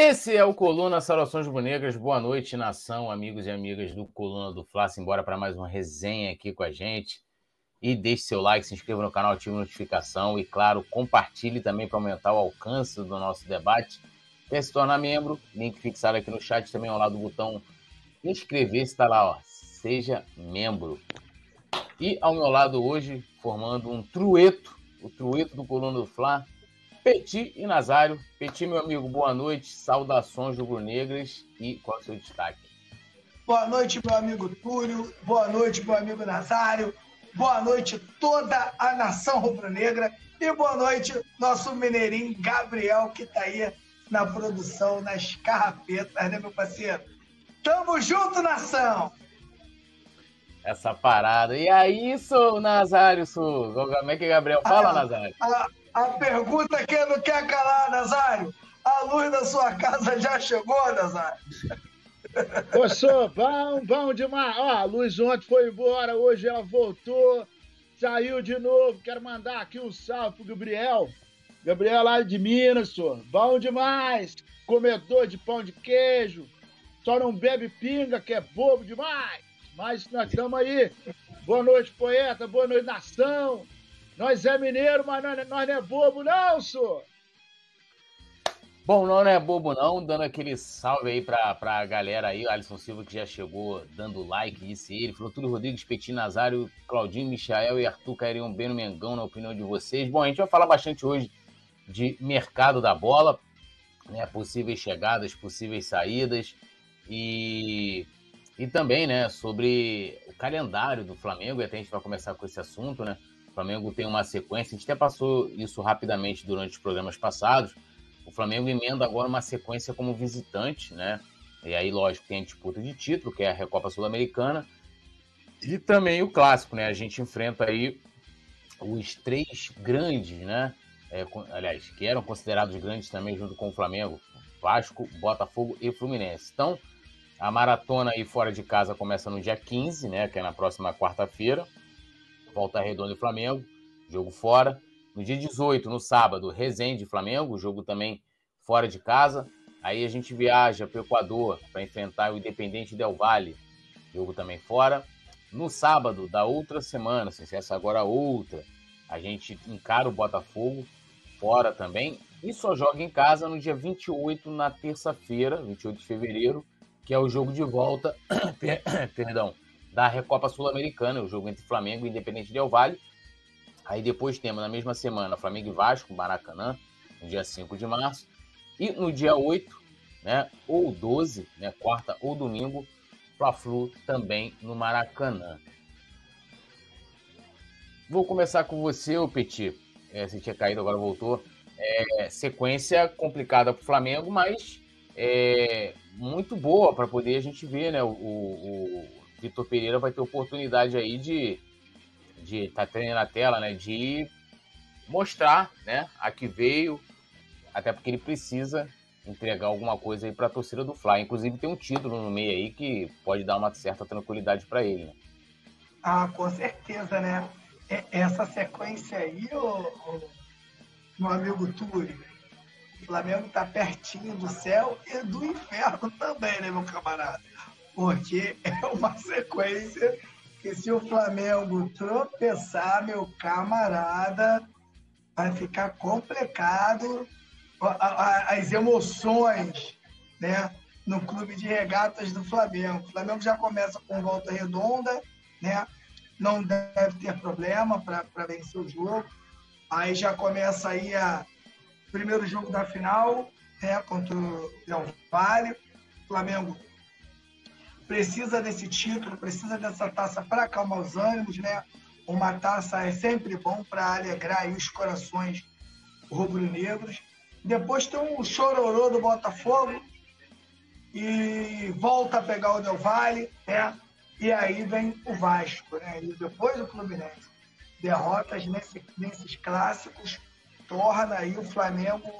Esse é o Coluna Saudações Rubro-Negras. Boa noite, nação, amigos e amigas do Coluna do Fla. Embora para mais uma resenha aqui com a gente. E deixe seu like, se inscreva no canal, ative a notificação e, claro, compartilhe também para aumentar o alcance do nosso debate. Quer se tornar membro? Link fixado aqui no chat, também ao lado do botão inscrever-se, está lá, ó. Seja membro. E ao meu lado hoje, formando um trueto, o trueto do Coluna do Fla, Petit e Nazário. Petit, meu amigo, boa noite, saudações rubro-negras e qual é o seu destaque? Boa noite, meu amigo Túlio, boa noite, meu amigo Nazário, boa noite toda a nação rubro-negra e boa noite nosso mineirinho Gabriel, que está aí na produção, nas carrapetas, né, meu parceiro? Tamo junto, nação! Essa parada. E aí, sou Nazário, sou. Como é que Gabriel fala, ah, Nazário? Ah, a pergunta que não quer calar, Nazário. A luz da sua casa já chegou, Nazário? Ô, sou bom, bom demais. Ó, a luz ontem foi embora, hoje ela voltou, saiu de novo. Quero mandar aqui um salve pro Gabriel. Gabriel lá de Minas, sou. Bom demais. Comedor de pão de queijo. Só não bebe pinga, que é bobo demais. Mas nós estamos aí. Boa noite, poeta. Boa noite, nação. Nós é mineiro, mas nós, não é bobo, não, senhor. Bom, não, não é bobo não, dando aquele salve aí pra, pra galera aí, Alisson Silva que já chegou dando like, disse ele, falou tudo Rodrigues, Petit Nazário, Claudinho, Michael e Arthur cairiam bem no Mengão, na opinião de vocês. Bom, a gente vai falar bastante hoje de mercado da bola, né, possíveis chegadas, possíveis saídas e, e também, né, sobre o calendário do Flamengo, e até a gente vai começar com esse assunto, né, Flamengo tem uma sequência, a gente até passou isso rapidamente durante os programas passados. O Flamengo emenda agora uma sequência como visitante, né? E aí, lógico, tem a disputa de título, que é a Recopa Sul-Americana, e também o clássico, né? A gente enfrenta aí os três grandes, né? É, aliás, que eram considerados grandes também junto com o Flamengo, Vasco, Botafogo e Fluminense. Então, a maratona aí fora de casa começa no dia 15, né? Que é na próxima quarta-feira. Volta Redonda e Flamengo, jogo fora. No dia 18, no sábado, Resende Flamengo, jogo também fora de casa. Aí a gente viaja para o Equador para enfrentar o Independente Del Valle, jogo também fora. No sábado da outra semana, se essa agora outra, a gente encara o Botafogo fora também e só joga em casa no dia 28, na terça-feira, 28 de fevereiro, que é o jogo de volta, perdão, da Recopa Sul-Americana, o jogo entre Flamengo e Independente Del Valle. Aí depois temos na mesma semana Flamengo e Vasco, Maracanã, no dia 5 de março. E no dia 8, né, ou 12, né, quarta ou domingo, Fla-Flu também no Maracanã. Vou começar com você, Petit. É, você tinha caído, agora voltou. É, sequência complicada para o Flamengo, mas é, muito boa para poder a gente ver né, o, o, Vitor Pereira vai ter oportunidade aí de de tá tendo na tela, né, de mostrar, né, a que veio, até porque ele precisa entregar alguma coisa aí para a torcida do Fly. Inclusive tem um título no meio aí que pode dar uma certa tranquilidade para ele. Né? Ah, com certeza, né? Essa sequência aí, o, o meu amigo Túlio, o Flamengo tá pertinho do céu e do inferno também, né, meu camarada? Porque é uma sequência que se o Flamengo tropeçar, meu camarada, vai ficar complicado as emoções né, no clube de regatas do Flamengo. O Flamengo já começa com volta redonda, né? não deve ter problema para vencer o jogo. Aí já começa aí a primeiro jogo da final né, contra o Del Valle. O Flamengo precisa desse título, precisa dessa taça para acalmar os ânimos, né? Uma taça é sempre bom para alegrar os corações rubro-negros. Depois tem um chororô do Botafogo e volta a pegar o Del Valle, né? E aí vem o Vasco, né? E depois o Fluminense. Derrotas nesse, nesses clássicos torna aí o Flamengo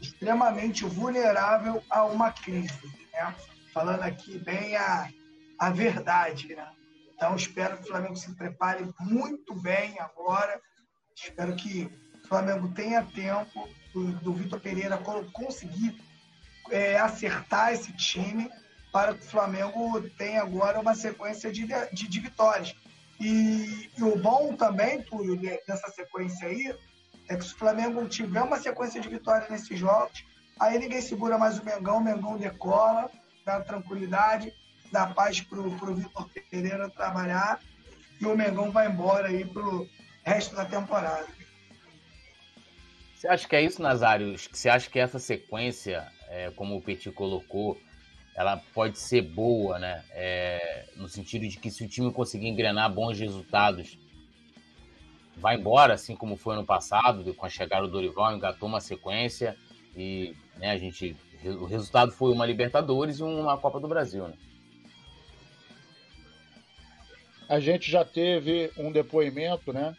extremamente vulnerável a uma crise, né? Falando aqui bem a, a verdade, né? Então, espero que o Flamengo se prepare muito bem agora. Espero que o Flamengo tenha tempo do, do Vitor Pereira conseguir é, acertar esse time para que o Flamengo tenha agora uma sequência de, de, de vitórias. E, e, o bom também, Túlio, dessa sequência aí, é que se o Flamengo tiver uma sequência de vitórias nesses jogos, aí ninguém segura mais o Mengão, o Mengão decola, dá tranquilidade, dá paz para o Vitor Pereira trabalhar e o Mengão vai embora aí para o resto da temporada. Você acha que é isso, Nazário? Você acha que essa sequência, é, como o Petit colocou, ela pode ser boa, né? É, no sentido de que se o time conseguir engrenar bons resultados, vai embora, assim como foi no passado, com a chegada do Dorival, engatou uma sequência e né, a gente, o resultado foi uma Libertadores e uma Copa do Brasil, né? A gente já teve um depoimento, né?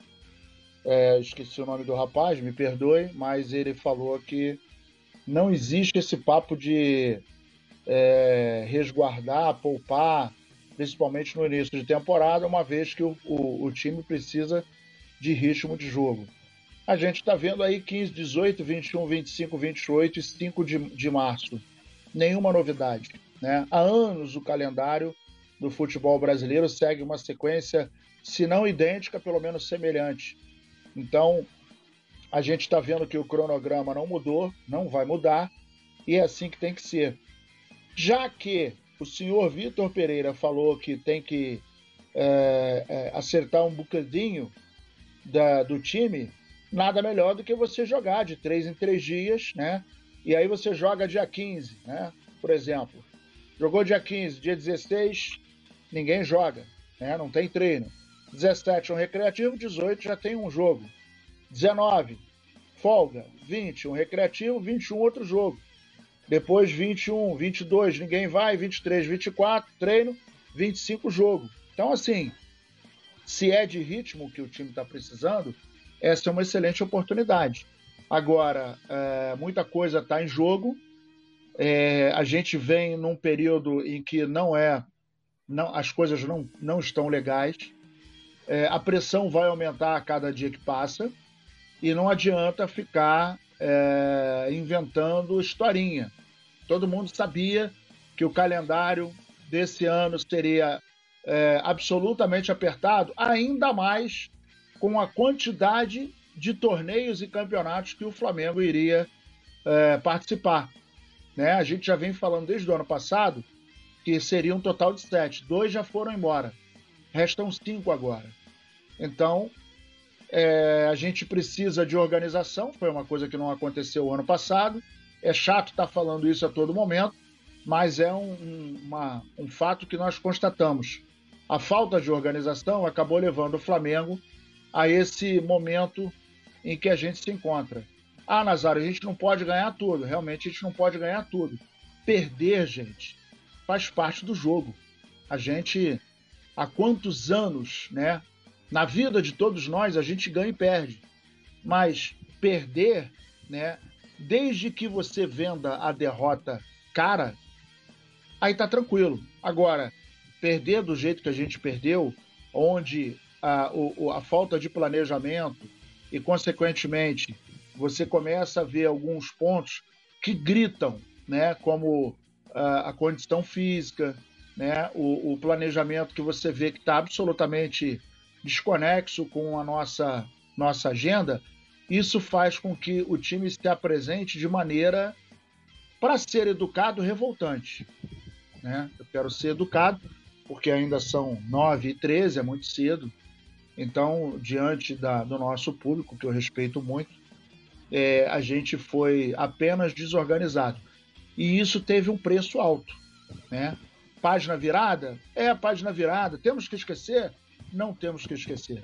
É, esqueci o nome do rapaz, me perdoe, mas ele falou que não existe esse papo de é, resguardar, poupar, principalmente no início de temporada, uma vez que o, o, o time precisa de ritmo de jogo. A gente está vendo aí 15, 18, 21, 25, 28 e 5 de, de março. Nenhuma novidade. Né? Há anos o calendário do futebol brasileiro segue uma sequência, se não idêntica, pelo menos semelhante. Então, a gente está vendo que o cronograma não mudou, não vai mudar, e é assim que tem que ser. Já que o senhor Vitor Pereira falou que tem que é, é, acertar um bocadinho da, do time, nada melhor do que você jogar de três em três dias, né? E aí você joga dia 15, né? Por exemplo. Jogou dia 15, dia 16, ninguém joga, né? Não tem treino. 17 um recreativo, 18 já tem um jogo. 19, folga. 20, um recreativo, 21 outro jogo. Depois 21, 22, ninguém vai, 23, 24, treino, 25 jogo. Então, assim, se é de ritmo que o time está precisando, essa é uma excelente oportunidade. Agora, é, muita coisa está em jogo. É, a gente vem num período em que não é, não, as coisas não, não estão legais. É, a pressão vai aumentar a cada dia que passa e não adianta ficar é, inventando historinha. Todo mundo sabia que o calendário desse ano seria é, absolutamente apertado, ainda mais com a quantidade de torneios e campeonatos que o Flamengo iria é, participar. Né? A gente já vem falando desde o ano passado que seria um total de sete. Dois já foram embora. Restam cinco agora. Então, é, a gente precisa de organização, foi uma coisa que não aconteceu ano passado. É chato estar falando isso a todo momento, mas é um, uma, um fato que nós constatamos. A falta de organização acabou levando o Flamengo a esse momento em que a gente se encontra. Ah, Nazário, a gente não pode ganhar tudo. Realmente a gente não pode ganhar tudo. Perder, gente, faz parte do jogo. A gente, há quantos anos, né, na vida de todos nós, a gente ganha e perde. Mas perder, né? Desde que você venda a derrota cara, aí tá tranquilo. Agora, perder do jeito que a gente perdeu, onde a, o, a falta de planejamento e, consequentemente, você começa a ver alguns pontos que gritam, né? Como a, a condição física, né? O, o planejamento que você vê que está absolutamente desconexo com a nossa, nossa agenda, isso faz com que o time se apresente de maneira, para ser educado, revoltante. Né? Eu quero ser educado, porque ainda são 9 e 13, é muito cedo. Então, diante da, do nosso público, que eu respeito muito, é, a gente foi apenas desorganizado. E isso teve um preço alto. Né? Página virada? É, página virada. Temos que esquecer? não temos que esquecer.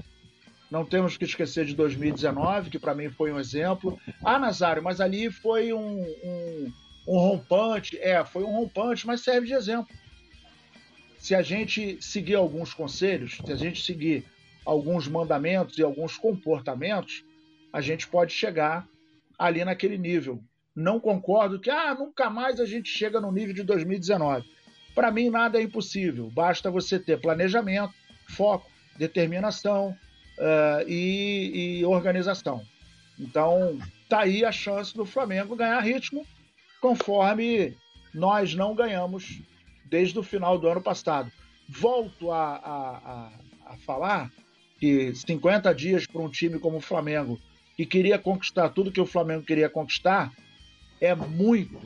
Não temos que esquecer de 2019, que para mim foi um exemplo. Ah, Nazário, mas ali foi um, um, um rompante. É, foi um rompante, mas serve de exemplo. Se a gente seguir alguns conselhos, se a gente seguir alguns mandamentos e alguns comportamentos, a gente pode chegar ali naquele nível. Não concordo que ah, nunca mais a gente chega no nível de 2019. Para mim, nada é impossível. Basta você ter planejamento, foco, determinação uh, e, e, organização. Então, tá aí a chance do Flamengo ganhar ritmo conforme nós não ganhamos desde o final do ano passado. Volto a, a, a, a falar que 50 dias para um time como o Flamengo, que queria conquistar tudo que o Flamengo queria conquistar, é muito.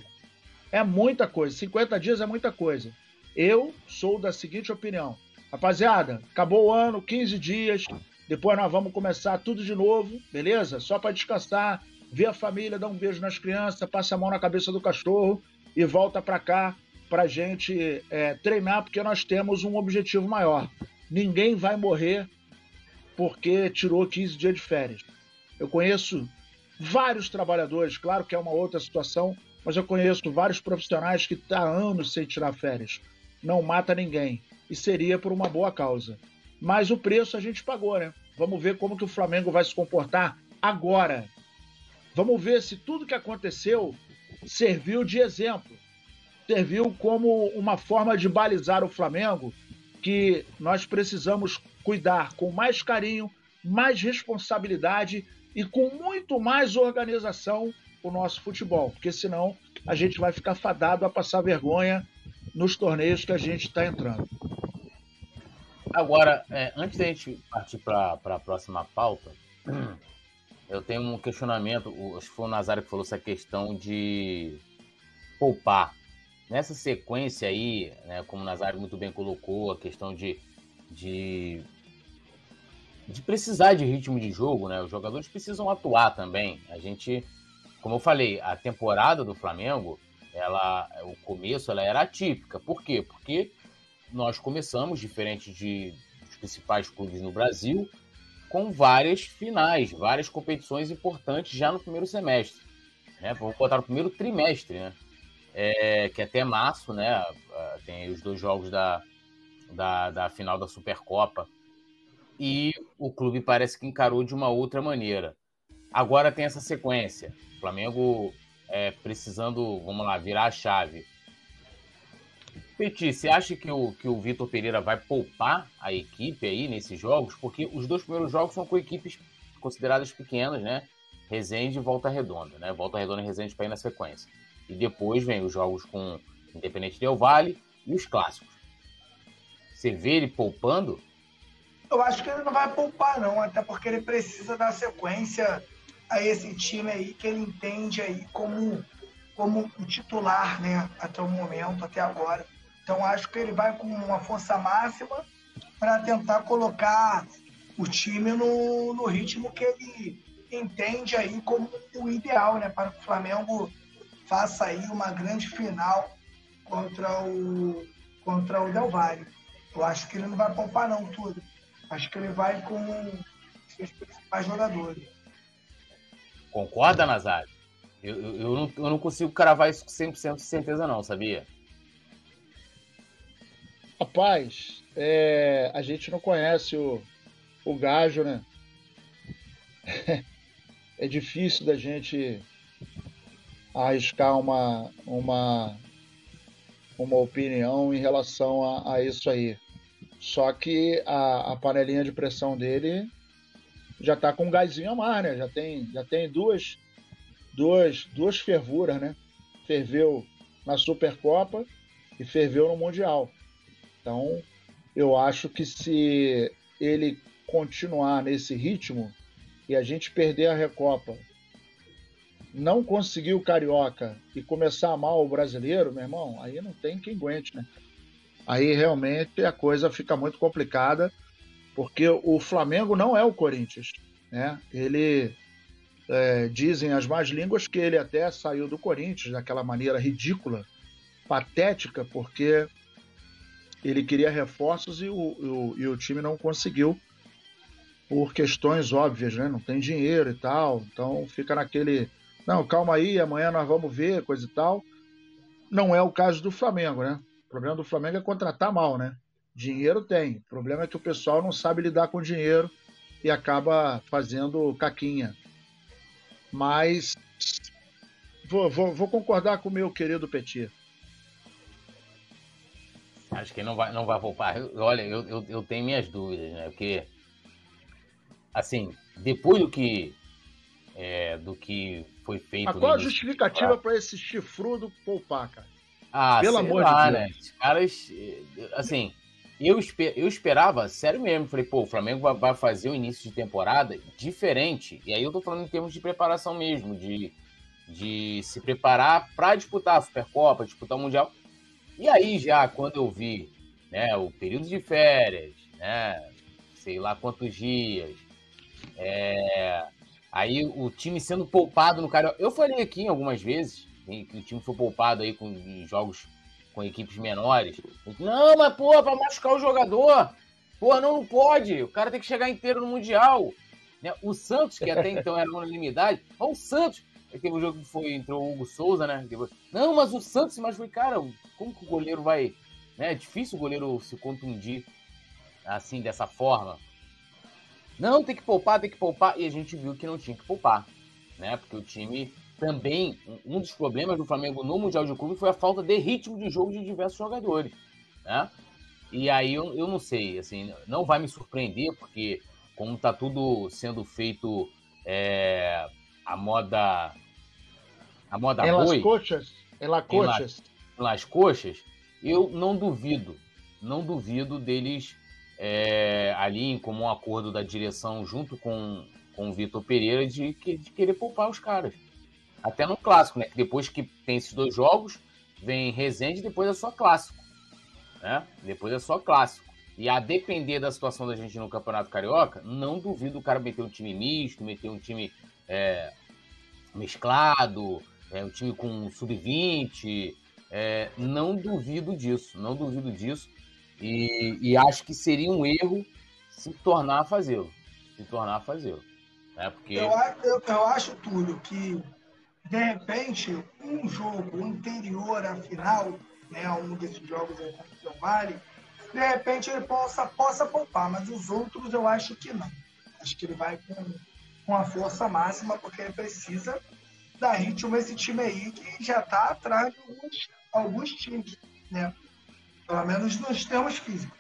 É muita coisa. 50 dias é muita coisa. Eu sou da seguinte opinião. Rapaziada, acabou o ano, 15 dias, depois nós vamos começar tudo de novo, beleza? Só para descansar, ver a família, dar um beijo nas crianças, passa a mão na cabeça do cachorro e volta para cá para gente é, treinar, porque nós temos um objetivo maior. Ninguém vai morrer porque tirou 15 dias de férias. Eu conheço vários trabalhadores, claro que é uma outra situação, mas eu conheço vários profissionais que estão tá há anos sem tirar férias. Não mata ninguém. E seria por uma boa causa. Mas o preço a gente pagou, né? Vamos ver como que o Flamengo vai se comportar agora. Vamos ver se tudo que aconteceu serviu de exemplo. Serviu como uma forma de balizar o Flamengo que nós precisamos cuidar com mais carinho, mais responsabilidade e com muito mais organização o nosso futebol, porque senão a gente vai ficar fadado a passar vergonha nos torneios que a gente está entrando. Agora, é, antes da gente partir para a próxima pauta, eu tenho um questionamento. Acho que foi o Nazário que falou essa questão de poupar. Nessa sequência aí, né, como o Nazário muito bem colocou, a questão de, de, de precisar de ritmo de jogo, né? Os jogadores precisam atuar também. A gente, como eu falei, a temporada do Flamengo, ela, o começo, ela era atípica. Por quê? Porque nós começamos, diferente de, dos principais clubes no Brasil, com várias finais, várias competições importantes já no primeiro semestre. Né? Vamos botar no primeiro trimestre, né? É, que até março, né? Ah, tem os dois jogos da, da, da final da Supercopa. E o clube parece que encarou de uma outra maneira. Agora tem essa sequência. Flamengo é, precisando, vamos lá, virar a chave Petit, você acha que o, que o Vitor Pereira vai poupar a equipe aí nesses jogos? Porque os dois primeiros jogos são com equipes consideradas pequenas, né? Resende e Volta Redonda, né? Volta Redonda e Resende para ir na sequência. E depois vem os jogos com Independente Del Vale e os clássicos. Você vê ele poupando? Eu acho que ele não vai poupar, não, até porque ele precisa dar sequência a esse time aí que ele entende aí como, como o titular, né? Até o momento, até agora. Então acho que ele vai com uma força máxima para tentar colocar o time no, no ritmo que ele entende aí como o ideal, né? Para que o Flamengo faça aí uma grande final contra o, contra o Del Valle. Eu acho que ele não vai poupar não tudo. Acho que ele vai com os principais jogadores. Concorda, Nazário? Eu, eu, eu, não, eu não consigo cravar isso com 100% de certeza não, sabia? Rapaz, é, a gente não conhece o, o gajo, né? é difícil da gente arriscar uma, uma, uma opinião em relação a, a isso aí. Só que a, a, panelinha de pressão dele já tá com um gásinho a mais, né? Já tem, já tem duas, duas, duas fervuras, né? Ferveu na Supercopa e ferveu no Mundial. Então, eu acho que se ele continuar nesse ritmo e a gente perder a Recopa, não conseguir o Carioca e começar mal o brasileiro, meu irmão, aí não tem quem aguente, né? Aí realmente a coisa fica muito complicada, porque o Flamengo não é o Corinthians, né? Ele é, dizem as más línguas que ele até saiu do Corinthians daquela maneira ridícula, patética, porque ele queria reforços e o, o, e o time não conseguiu por questões óbvias, né? Não tem dinheiro e tal, então fica naquele, não, calma aí, amanhã nós vamos ver, coisa e tal. Não é o caso do Flamengo, né? O problema do Flamengo é contratar mal, né? Dinheiro tem. O problema é que o pessoal não sabe lidar com dinheiro e acaba fazendo caquinha. Mas vou, vou, vou concordar com o meu querido Petit. Acho que não vai, não vai poupar. Olha, eu, eu, eu tenho minhas dúvidas, né? Porque, assim, depois do que, é, do que foi feito. Mas qual a justificativa para esse chifrudo poupar, cara? Ah, Pelo amor lá, de Deus. né? Os caras, assim, eu, esper, eu esperava, sério mesmo, falei, pô, o Flamengo vai, vai fazer o início de temporada diferente. E aí eu tô falando em termos de preparação mesmo, de, de se preparar para disputar a Supercopa, disputar o Mundial. E aí já, quando eu vi né, o período de férias, né, sei lá quantos dias, é, aí o time sendo poupado no Carioca. Eu falei aqui algumas vezes que o time foi poupado aí com jogos com equipes menores. Não, mas pô, para machucar o jogador. Pô, não, não pode. O cara tem que chegar inteiro no Mundial. Né? O Santos, que até então era unanimidade, o Santos. Teve um jogo que foi, entrou o Hugo Souza, né? Não, mas o Santos mas foi cara, como que o goleiro vai. Né? É difícil o goleiro se contundir assim, dessa forma. Não, tem que poupar, tem que poupar. E a gente viu que não tinha que poupar, né? Porque o time também, um dos problemas do Flamengo no Mundial de Clube foi a falta de ritmo de jogo de diversos jogadores, né? E aí eu, eu não sei, assim, não vai me surpreender, porque como tá tudo sendo feito é, a moda a moda em boi, coxas, em las coxas. Las coxas, eu não duvido, não duvido deles é, ali em comum acordo da direção junto com, com o Vitor Pereira de, de querer poupar os caras. Até no clássico, né? Depois que tem esses dois jogos, vem Resende e depois é só clássico. Né? Depois é só clássico. E a depender da situação da gente no Campeonato Carioca, não duvido o cara meter um time misto, meter um time é, mesclado, é, um time com sub-20. É, não duvido disso, não duvido disso. E, e, acho que seria um erro se tornar a fazê-lo. Se tornar a fazê-lo. Né? Porque... Eu, eu, eu acho, Túlio, que de repente, um jogo anterior à final, né, a um desses jogos do Vale, de repente ele possa, possa poupar, mas os outros eu acho que não. Acho que ele vai com, com a força máxima, porque ele precisa dar ritmo a esse time aí que já está atrás de alguns, alguns times, né? Pelo menos nos termos físicos.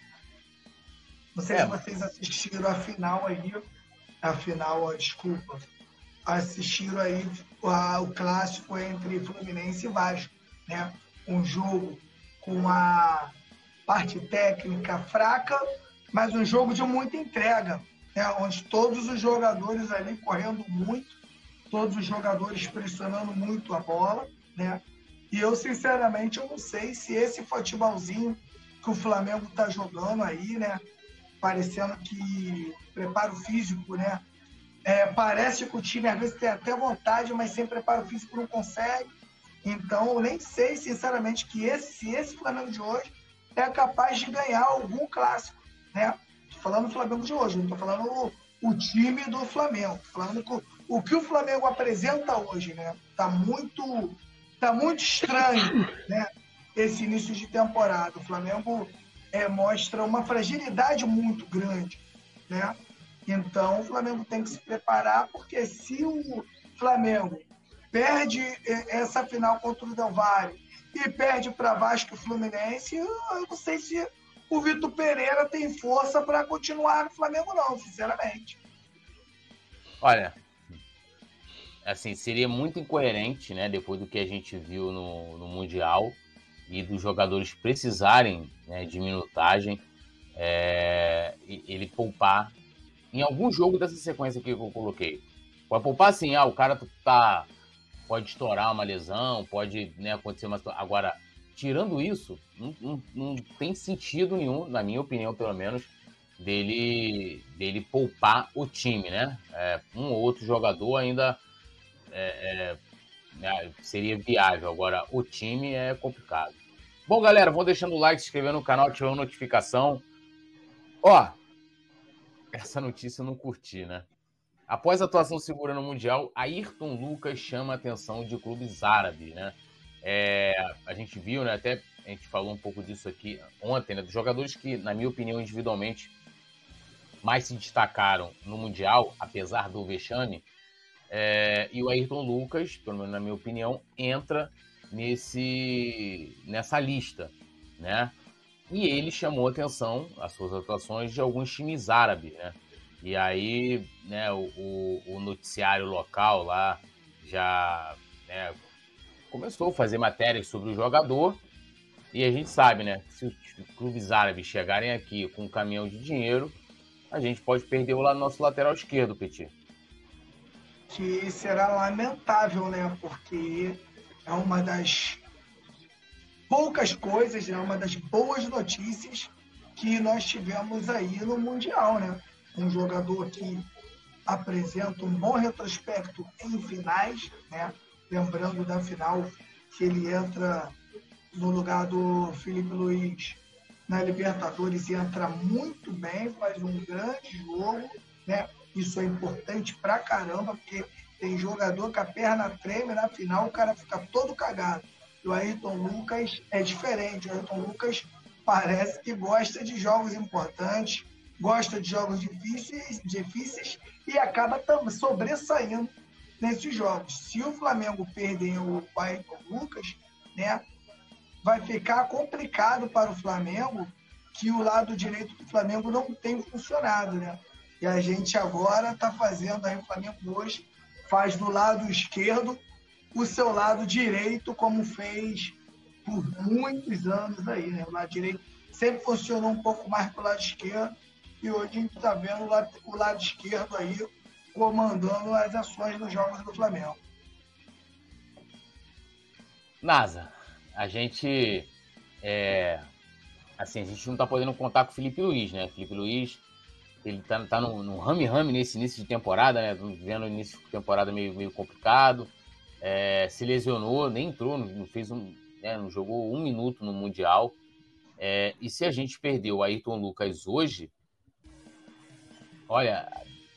Não sei é. se vocês assistiram a final aí, a final, desculpa, assistiram aí a, o clássico entre Fluminense e Vasco, né? Um jogo com a parte técnica fraca, mas um jogo de muita entrega, né? onde todos os jogadores ali correndo muito, todos os jogadores pressionando muito a bola, né? E eu, sinceramente, eu não sei se esse futebolzinho que o Flamengo está jogando aí, né? Parecendo que preparo físico, né? É, parece que o time às vezes tem até vontade, mas sem preparo físico não consegue. Então, eu nem sei, sinceramente, que esse, se esse Flamengo de hoje é capaz de ganhar algum clássico, né? Tô falando do Flamengo de hoje, não tô falando o, o time do Flamengo. Tô falando que o, o que o Flamengo apresenta hoje, né? Tá muito, tá muito estranho, né? Esse início de temporada. O Flamengo é, mostra uma fragilidade muito grande, né? Então, o Flamengo tem que se preparar, porque se o Flamengo perde essa final contra o Del Valle e perde para Vasco e Fluminense, eu não sei se o Vitor Pereira tem força para continuar no Flamengo, não, sinceramente. Olha, assim, seria muito incoerente, né, depois do que a gente viu no, no Mundial e dos jogadores precisarem né, de minutagem, é, ele poupar em algum jogo dessa sequência que eu coloquei. Pode poupar assim, ah, o cara tá. Pode estourar uma lesão, pode né, acontecer uma. Agora, tirando isso, não, não, não, tem sentido nenhum, na minha opinião, pelo menos, dele, dele poupar o time, né? É, um ou outro jogador ainda é, é, né, seria viável. Agora, o time é complicado. Bom, galera, vão deixando o like, se inscrevendo no canal, ativando notificação. Ó, essa notícia eu não curti, né? Após a atuação segura no Mundial, Ayrton Lucas chama a atenção de clubes árabes, né? É, a gente viu, né? Até a gente falou um pouco disso aqui ontem, né? Dos jogadores que, na minha opinião, individualmente mais se destacaram no Mundial, apesar do vexame. É, e o Ayrton Lucas, pelo menos na minha opinião, entra nesse, nessa lista, né? E ele chamou atenção, as suas atuações, de alguns times árabes, né? E aí, né, o, o, noticiário local lá já né, começou a fazer matérias sobre o jogador E a gente sabe, né? Se os clubes árabes chegarem aqui com um caminhão de dinheiro, a gente pode perder o nosso lateral esquerdo, Petit. Que será lamentável, né? Porque é uma das poucas coisas, né? Uma das boas notícias que nós tivemos aí no Mundial, né? Um jogador que apresenta um bom retrospecto em finais, né? Lembrando da final que ele entra no lugar do Felipe Luiz na Libertadores e entra muito bem, faz um grande jogo, né? Isso é importante pra caramba, porque tem jogador que a perna treme na final, o cara fica todo cagado. E o Ayrton Lucas é diferente. O Ayrton Lucas parece que gosta de jogos importantes, gosta de jogos difíceis, difíceis e acaba sobressaindo nesses jogos. Se o Flamengo perder o Ayrton Lucas, né, vai ficar complicado para o Flamengo que o lado direito do Flamengo não tem funcionado, né? E a gente agora está fazendo aí o Flamengo hoje faz do lado esquerdo o seu lado direito, como fez por muitos anos aí, né? O lado direito sempre funcionou um pouco mais para o lado esquerdo e hoje a gente está vendo o lado, o lado esquerdo aí comandando as ações dos jogos do Flamengo. NASA, a gente é, assim, a gente não está podendo contar com o Felipe Luiz, né? Felipe Luiz, ele tá, tá no, no rame-rame nesse início de temporada, né? Vendo o início de temporada meio, meio complicado. É, se lesionou, nem entrou, não fez um, né, não jogou um minuto no Mundial. É, e se a gente perdeu o Ayrton Lucas hoje, olha,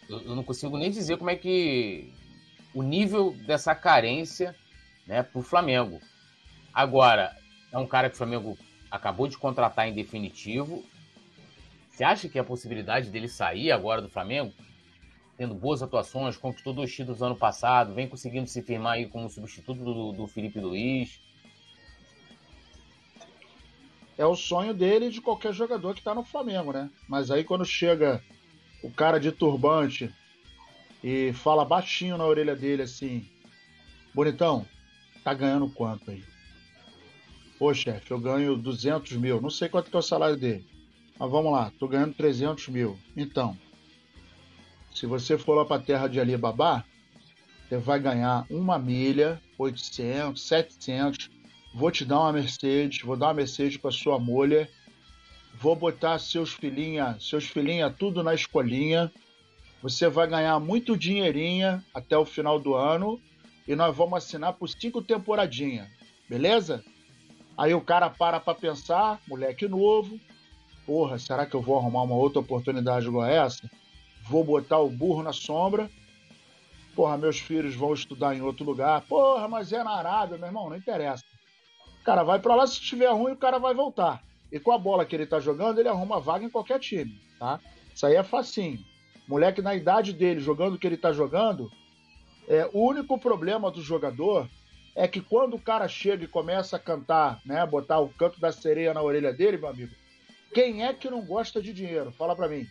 eu, eu, não consigo nem dizer como é que o nível dessa carência né, para o Flamengo. Agora, é um cara que o Flamengo acabou de contratar em definitivo. Você acha que a possibilidade dele sair agora do Flamengo, tendo boas atuações, conquistou dois títulos no ano passado, vem conseguindo se firmar aí como substituto do, do Felipe Luiz? É o sonho dele de qualquer jogador que está no Flamengo, né? Mas aí quando chega o cara de turbante e fala baixinho na orelha dele assim: Bonitão, tá ganhando quanto aí? Pô, chefe, eu ganho 200 mil. Não sei quanto que é o salário dele. Mas vamos lá, tô ganhando 300 mil. Então, se você for lá pra terra de Alibaba, você vai ganhar uma milha, 800, 700. Vou te dar uma Mercedes, vou dar uma Mercedes para sua mulher. Vou botar seus filhinha, seus filhinha tudo na escolinha. Você vai ganhar muito dinheirinha até o final do ano e nós vamos assinar por cinco temporadinhas, beleza? Aí o cara para para pensar, moleque novo, porra, será que eu vou arrumar uma outra oportunidade igual essa? Vou botar o burro na sombra. Porra, meus filhos vão estudar em outro lugar. Porra, mas é na Arábia, meu irmão, não interessa. O cara vai para lá, se estiver ruim, o cara vai voltar. E com a bola que ele tá jogando, ele arruma vaga em qualquer time, tá? Isso aí é facinho. Moleque na idade dele, jogando o que ele tá jogando, é, o único problema do jogador é que quando o cara chega e começa a cantar, né, botar o canto da sereia na orelha dele, meu amigo, quem é que não gosta de dinheiro? Fala para mim.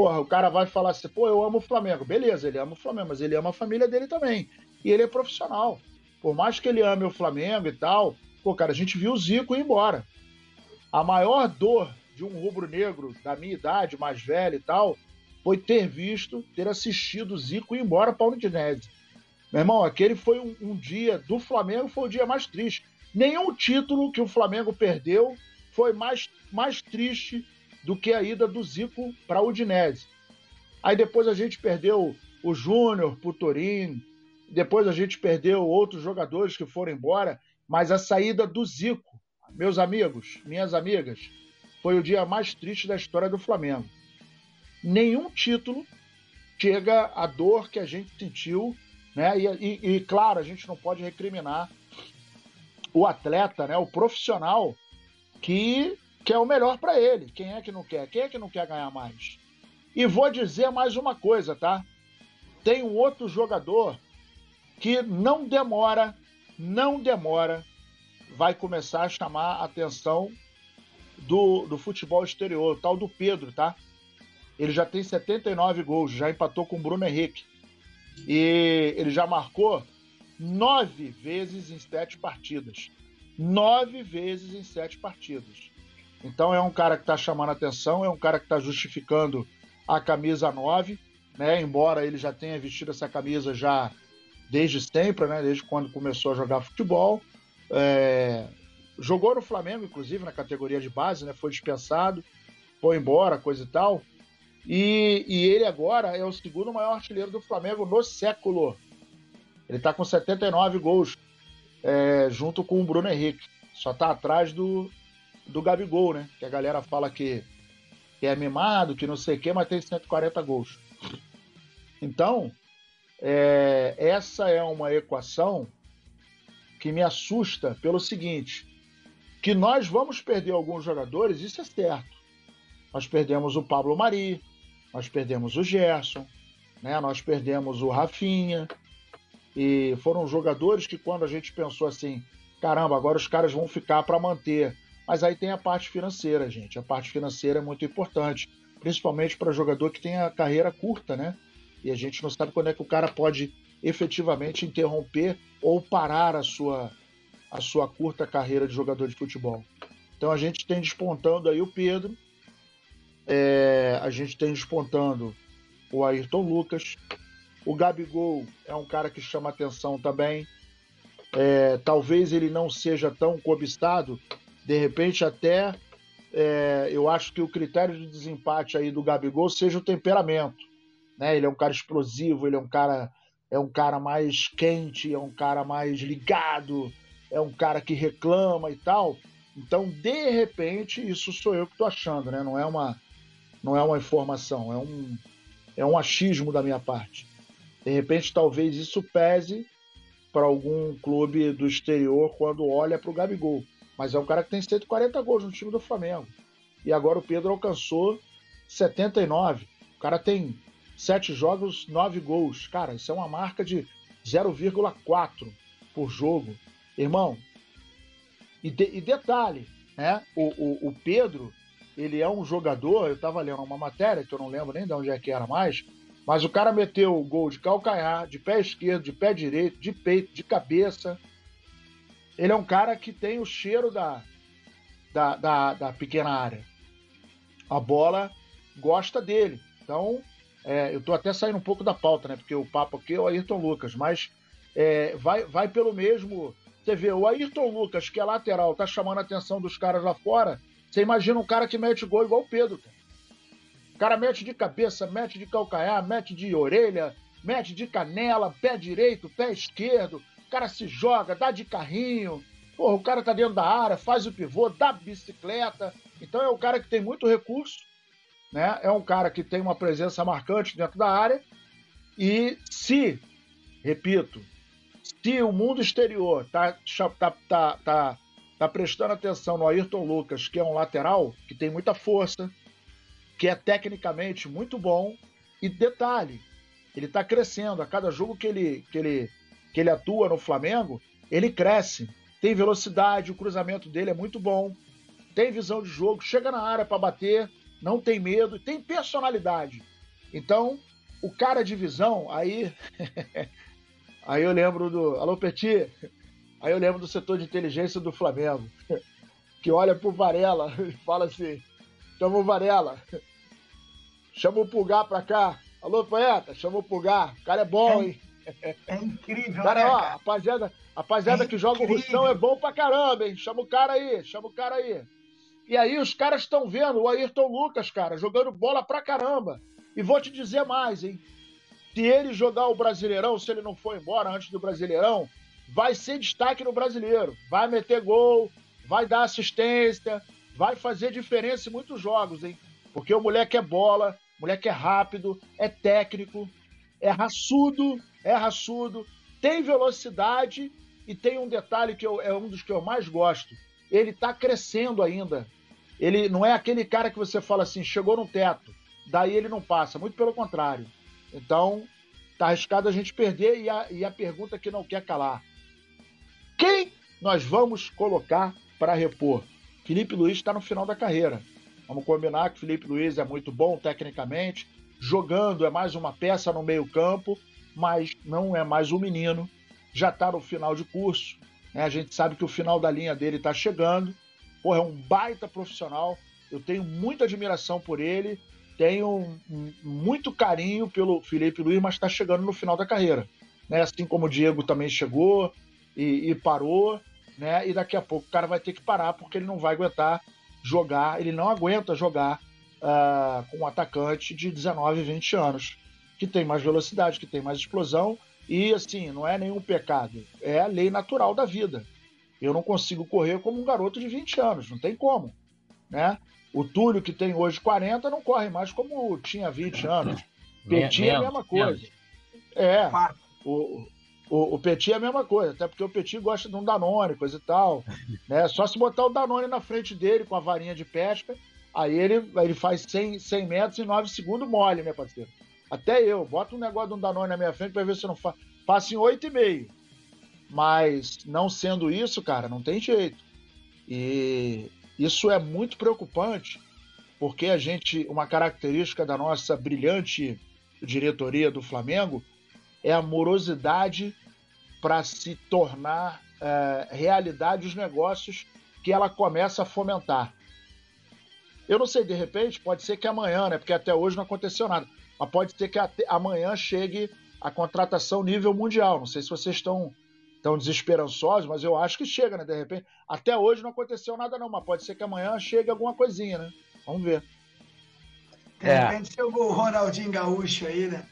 Porra, o cara vai falar assim, pô, eu amo o Flamengo. Beleza, ele ama o Flamengo, mas ele ama a família dele também. E ele é profissional. Por mais que ele ame o Flamengo e tal, pô, cara, a gente viu o Zico ir embora. A maior dor de um rubro-negro da minha idade, mais velho e tal, foi ter visto, ter assistido o Zico ir embora para o Udinese. Meu irmão, aquele foi um, um, dia do Flamengo, foi o dia mais triste. Nenhum título que o Flamengo perdeu foi mais, mais triste do que a ida do Zico para o Udinese. Aí depois a gente perdeu o Júnior para o Torino, depois a gente perdeu outros jogadores que foram embora, mas a saída do Zico, meus amigos, minhas amigas, foi o dia mais triste da história do Flamengo. Nenhum título chega à dor que a gente sentiu, né? E, e, e claro, a gente não pode recriminar o atleta, né? O profissional que quer o melhor para ele. Quem é que não quer? Quem é que não quer ganhar mais? E vou dizer mais uma coisa, tá? Tem um outro jogador que não demora, não demora, vai começar a chamar a atenção do, do futebol exterior, o tal do Pedro, tá? Ele já tem 79 gols, já empatou com o Bruno Henrique. E ele já marcou nove vezes em sete partidas. nove vezes em sete partidas. Então é um cara que está chamando atenção, é um cara que está justificando a camisa 9, né? Embora ele já tenha vestido essa camisa já desde sempre, né? Desde quando começou a jogar futebol. É... Jogou no Flamengo, inclusive, na categoria de base, né? Foi dispensado, foi embora, coisa e tal. E, e ele agora é o segundo maior artilheiro do Flamengo no século. Ele está com 79 gols, é, junto com o Bruno Henrique. Só está atrás do, do Gabigol, né? Que a galera fala que, que é mimado, que não sei o quê, mas tem 140 gols. Então, é, essa é uma equação que me assusta pelo seguinte: que nós vamos perder alguns jogadores, isso é certo. Nós perdemos o Pablo Mari, nós perdemos o Gerson, né? nós perdemos o Rafinha, e foram jogadores que quando a gente pensou assim, caramba, agora os caras vão ficar para manter. Mas aí tem a parte financeira, gente. A parte financeira é muito importante, principalmente para jogador que tem a carreira curta, né? E a gente não sabe quando é que o cara pode efetivamente interromper ou parar a sua, a sua curta carreira de jogador de futebol. Então a gente tem despontando aí o Pedro, é, a gente tem despontando o Ayrton Lucas, o Gabigol é um cara que chama atenção também. É, talvez ele não seja tão cobiçado, de repente até é, eu acho que o critério de desempate aí do Gabigol seja o temperamento né? Ele é um cara explosivo, ele é um cara é um cara mais quente, é um cara mais ligado, é um cara que reclama e tal. Então, de repente, isso sou eu que estou achando, né? Não é uma não é uma informação, é um é um achismo da minha parte. De repente, talvez isso pese para algum clube do exterior quando olha para o Gabigol. Mas é um cara que tem 140 gols no time do Flamengo. E agora o Pedro alcançou 79. O cara tem Sete jogos, nove gols. Cara, isso é uma marca de 0,4 por jogo. Irmão, e, de, e detalhe, né? O, o, o, Pedro, ele é um jogador, eu tava lendo uma matéria, que eu não lembro nem de onde é que era mais, mas o cara meteu o gol de calcanhar, de pé esquerdo, de pé direito, de peito, de cabeça. Ele é um cara que tem o cheiro da, da, da, da pequena área. A bola gosta dele. Então, é, eu estou até saindo um pouco da pauta, né? Porque o papo aqui é o Ayrton Lucas, mas é, vai, vai pelo mesmo. Você vê, o Ayrton Lucas, que é lateral, tá chamando a atenção dos caras lá fora. Você imagina um cara que mete gol igual o Pedro, cara. O cara mete de cabeça, mete de calcanhar, mete de orelha, mete de canela, pé direito, pé esquerdo. Cara se joga, dá de carrinho. Porra, o cara tá dentro da área, faz o pivô, dá bicicleta. Então é um cara que tem muito recurso né? É um cara que tem uma presença marcante dentro da área e se, repito, se o mundo exterior tá, tá, tá, tá, tá prestando atenção no Ayrton Lucas, que é um lateral que tem muita força, que é tecnicamente muito bom e detalhe, ele está crescendo a cada jogo que ele, que ele que ele atua no Flamengo, ele cresce, tem velocidade, o cruzamento dele é muito bom, tem visão de jogo, chega na área para bater, não tem medo, tem personalidade. Então, o cara de visão, aí. aí eu lembro do. Alô, Petit? Aí eu lembro do setor de inteligência do Flamengo, que olha pro Varela e fala assim: chama o Varela, chama o Pulgar pra cá. Alô, poeta, chama o Pulgar, o cara é bom, é, hein? É incrível, cara, né, ó, cara? rapaziada, rapaziada é que joga o Russão é bom pra caramba, hein? Chama o cara aí, chama o cara aí. E aí os caras estão vendo o Ayrton Lucas, cara, jogando bola pra caramba. E vou te dizer mais, hein? Se ele jogar o Brasileirão, se ele não for embora antes do Brasileirão, vai ser destaque no Brasileiro. Vai meter gol, vai dar assistência, vai fazer diferença em muitos jogos, hein? Porque o moleque é bola, o moleque é rápido, é técnico, é raçudo, é raçudo, tem velocidade e tem um detalhe que eu, é um dos que eu mais gosto. Ele está crescendo ainda. Ele não é aquele cara que você fala assim, chegou no teto, daí ele não passa. Muito pelo contrário. Então, tá arriscado a gente perder e a, e a pergunta que não quer calar. Quem nós vamos colocar para repor? Felipe Luiz está no final da carreira. Vamos combinar que Felipe Luiz é muito bom tecnicamente, jogando é mais uma peça no meio-campo, mas não é mais um menino. Já está no final de curso. Né? A gente sabe que o final da linha dele está chegando. Porra, é um baita profissional. Eu tenho muita admiração por ele. Tenho muito carinho pelo Felipe Luiz, mas está chegando no final da carreira. Né? Assim como o Diego também chegou e, e parou. Né? E daqui a pouco o cara vai ter que parar porque ele não vai aguentar jogar. Ele não aguenta jogar uh, com um atacante de 19, 20 anos, que tem mais velocidade, que tem mais explosão. E assim, não é nenhum pecado, é a lei natural da vida. Eu não consigo correr como um garoto de 20 anos, não tem como. Né? O Túlio, que tem hoje 40, não corre mais como tinha 20 anos. Petit é a mesma coisa. É. O, o, o Petit é a mesma coisa, até porque o Petit gosta de um Danone, coisa e tal. Né? Só se botar o Danone na frente dele com a varinha de pesca, aí ele, ele faz 100, 100 metros em 9 segundos mole, né, parceiro? Até eu. Bota um negócio de um Danone na minha frente para ver se eu não fa faço em 8,5. Mas não sendo isso, cara, não tem jeito. E isso é muito preocupante, porque a gente, uma característica da nossa brilhante diretoria do Flamengo é a morosidade para se tornar é, realidade os negócios que ela começa a fomentar. Eu não sei, de repente, pode ser que amanhã, né? Porque até hoje não aconteceu nada. Mas pode ser que amanhã chegue a contratação nível mundial. Não sei se vocês estão tão desesperançosos, mas eu acho que chega, né? De repente. Até hoje não aconteceu nada, não, mas pode ser que amanhã chegue alguma coisinha, né? Vamos ver. De é. repente chegou o Ronaldinho Gaúcho aí, né?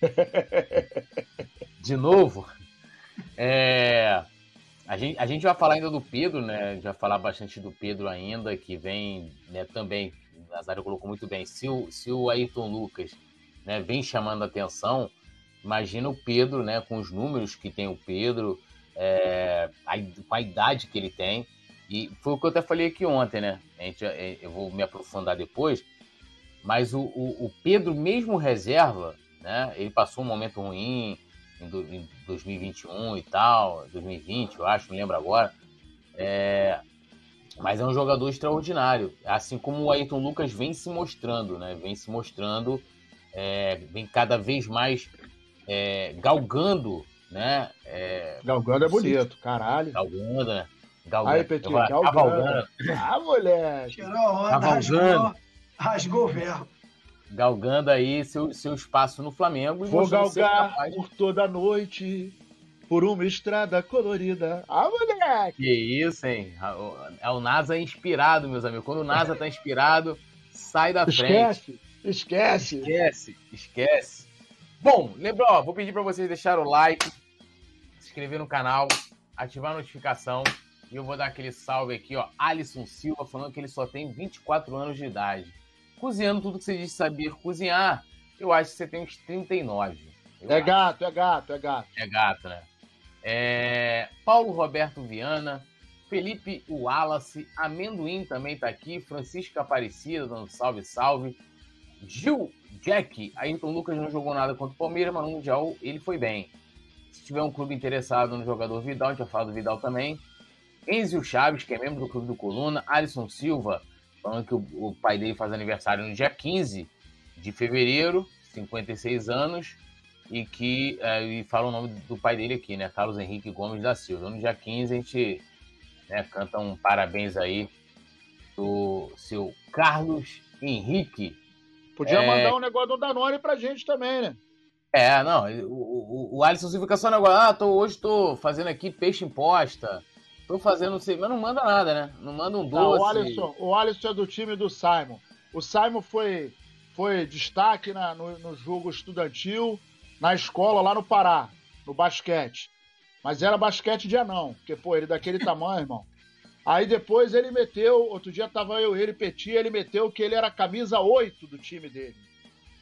De novo? É, a, gente, a gente vai falar ainda do Pedro, né? A gente vai falar bastante do Pedro ainda, que vem né, também, Nazário colocou muito bem, se o, se o Ayrton Lucas né, vem chamando atenção, imagina o Pedro, né, com os números que tem o Pedro, é, a, com a idade que ele tem. E foi o que eu até falei aqui ontem, né? A gente, é, eu vou me aprofundar depois. Mas o, o, o Pedro, mesmo reserva, né? Ele passou um momento ruim em, em 2021 e tal, 2020, eu acho, me lembro agora. É, mas é um jogador extraordinário, assim como o Ayrton Lucas vem se mostrando, né? Vem se mostrando, é, vem cada vez mais é, galgando, né? É, galgando é bonito, caralho. Galgando, né? Galgando. Aí, Petinho, galgando. Ah, moleque. Tirou a onda, rasgou, rasgou o verbo. Galgando aí seu, seu espaço no Flamengo. Vou galgar por toda a noite, por uma estrada colorida. Ah, moleque! Que isso, hein? É o NASA inspirado, meus amigos. Quando o NASA tá inspirado, sai da esquece, frente. Esquece, esquece. Esquece. Bom, lembra, ó, vou pedir para vocês deixarem o like, se inscrever no canal, ativar a notificação. E eu vou dar aquele salve aqui, ó. Alisson Silva falando que ele só tem 24 anos de idade. Cozinhando tudo que você diz saber cozinhar, eu acho que você tem uns 39. É acho. gato, é gato, é gato. É gato, né? É... Paulo Roberto Viana, Felipe Wallace, Amendoim também tá aqui, Francisco Aparecida dando salve, salve. Gil Jack, Ayrton Lucas não jogou nada contra o Palmeiras, mas no Mundial ele foi bem. Se tiver um clube interessado no jogador Vidal, a gente vai falar do Vidal também. Enzio Chaves, que é membro do clube do Coluna. Alisson Silva, falando que o, o pai dele faz aniversário no dia 15 de fevereiro, 56 anos. E que é, e fala o nome do pai dele aqui, né? Carlos Henrique Gomes da Silva. No dia 15 a gente né, canta um parabéns aí do seu Carlos Henrique Podia é... mandar um negócio do Danone pra gente também, né? É, não, o, o, o Alisson Silva fica só negócio, ah, tô, hoje tô fazendo aqui peixe imposta, tô fazendo, não sei, mas não manda nada, né? Não manda um doce. Não, o, Alisson, o Alisson é do time do Simon. O Simon foi, foi destaque na, no, no jogo estudantil, na escola lá no Pará, no basquete. Mas era basquete de anão, porque, pô, ele daquele tamanho, irmão. Aí depois ele meteu, outro dia tava eu, ele, Petit, ele meteu que ele era camisa 8 do time dele.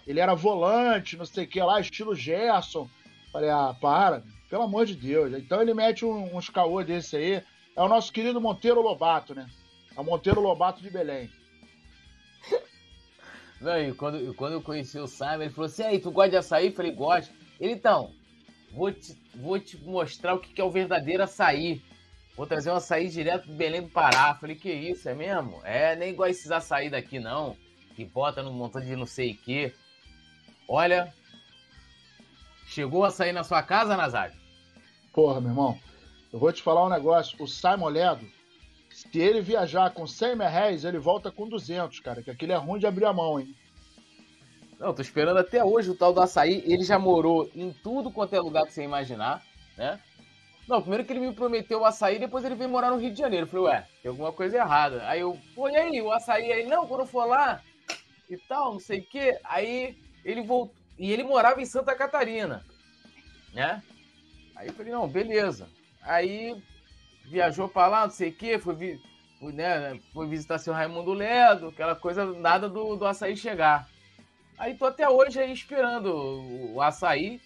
Ele era volante, não sei o que lá, estilo Gerson. Falei, ah, para, pelo amor de Deus. Então ele mete um, uns caô desse aí. É o nosso querido Monteiro Lobato, né? É o Monteiro Lobato de Belém. Não, e quando, quando eu conheci o Simon, ele falou assim: aí, tu gosta de açaí? Eu falei, gosto. Ele, então, vou te, vou te mostrar o que é o verdadeiro açaí. Vou trazer um açaí direto do Belém do Pará. Falei, que isso, é mesmo? É, nem igual esses açaí daqui, não. Que bota num montão de não sei o quê. Olha, chegou a sair na sua casa, Nazário? Porra, meu irmão. Eu vou te falar um negócio. O Simon Ledo, se ele viajar com 100 reais, ele volta com 200, cara. Que aquele é ruim de abrir a mão, hein? Não, tô esperando até hoje o tal do açaí. Ele já morou em tudo quanto é lugar que você imaginar, né? Não, primeiro que ele me prometeu o açaí, depois ele veio morar no Rio de Janeiro. Eu falei, ué, tem alguma coisa errada. Aí eu, pô, e aí, o açaí aí? Não, quando eu for lá e tal, não sei o quê. Aí ele voltou. E ele morava em Santa Catarina, né? Aí eu falei, não, beleza. Aí viajou pra lá, não sei o quê, foi, vi, foi, né, foi visitar seu Raimundo Ledo, aquela coisa, nada do, do açaí chegar. Aí tô até hoje aí esperando o açaí,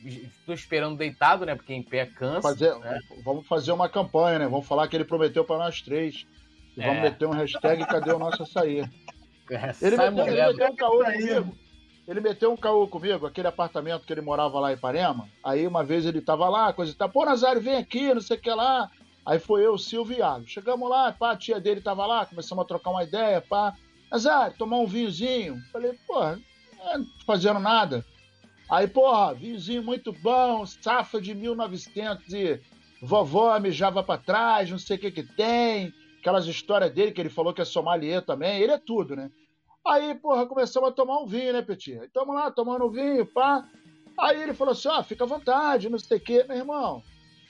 tô esperando deitado, né? Porque em pé cansa. Fazer, né? Vamos fazer uma campanha, né? Vamos falar que ele prometeu para nós três. E é. vamos meter um hashtag cadê o nosso açaí? É, ele, meteu, ele meteu um caô comigo. Ele meteu um caô comigo, aquele apartamento que ele morava lá em Parema. Aí uma vez ele tava lá, coisa e tal, pô, Nazário, vem aqui, não sei o que lá. Aí foi eu, o Silvio e Iago. Chegamos lá, pá, a tia dele tava lá, começamos a trocar uma ideia, pá. Nazário, tomar um vinhozinho. Falei, pô, não fazendo nada. Aí, porra, vizinho muito bom, safra de 1900 e vovó mijava pra trás, não sei o que que tem. Aquelas histórias dele que ele falou que é sommelier também. Ele é tudo, né? Aí, porra, começamos a tomar um vinho, né, Petit? Aí, tamo lá, tomando um vinho, pá. Aí ele falou assim, ó, fica à vontade, não sei o que. Meu irmão,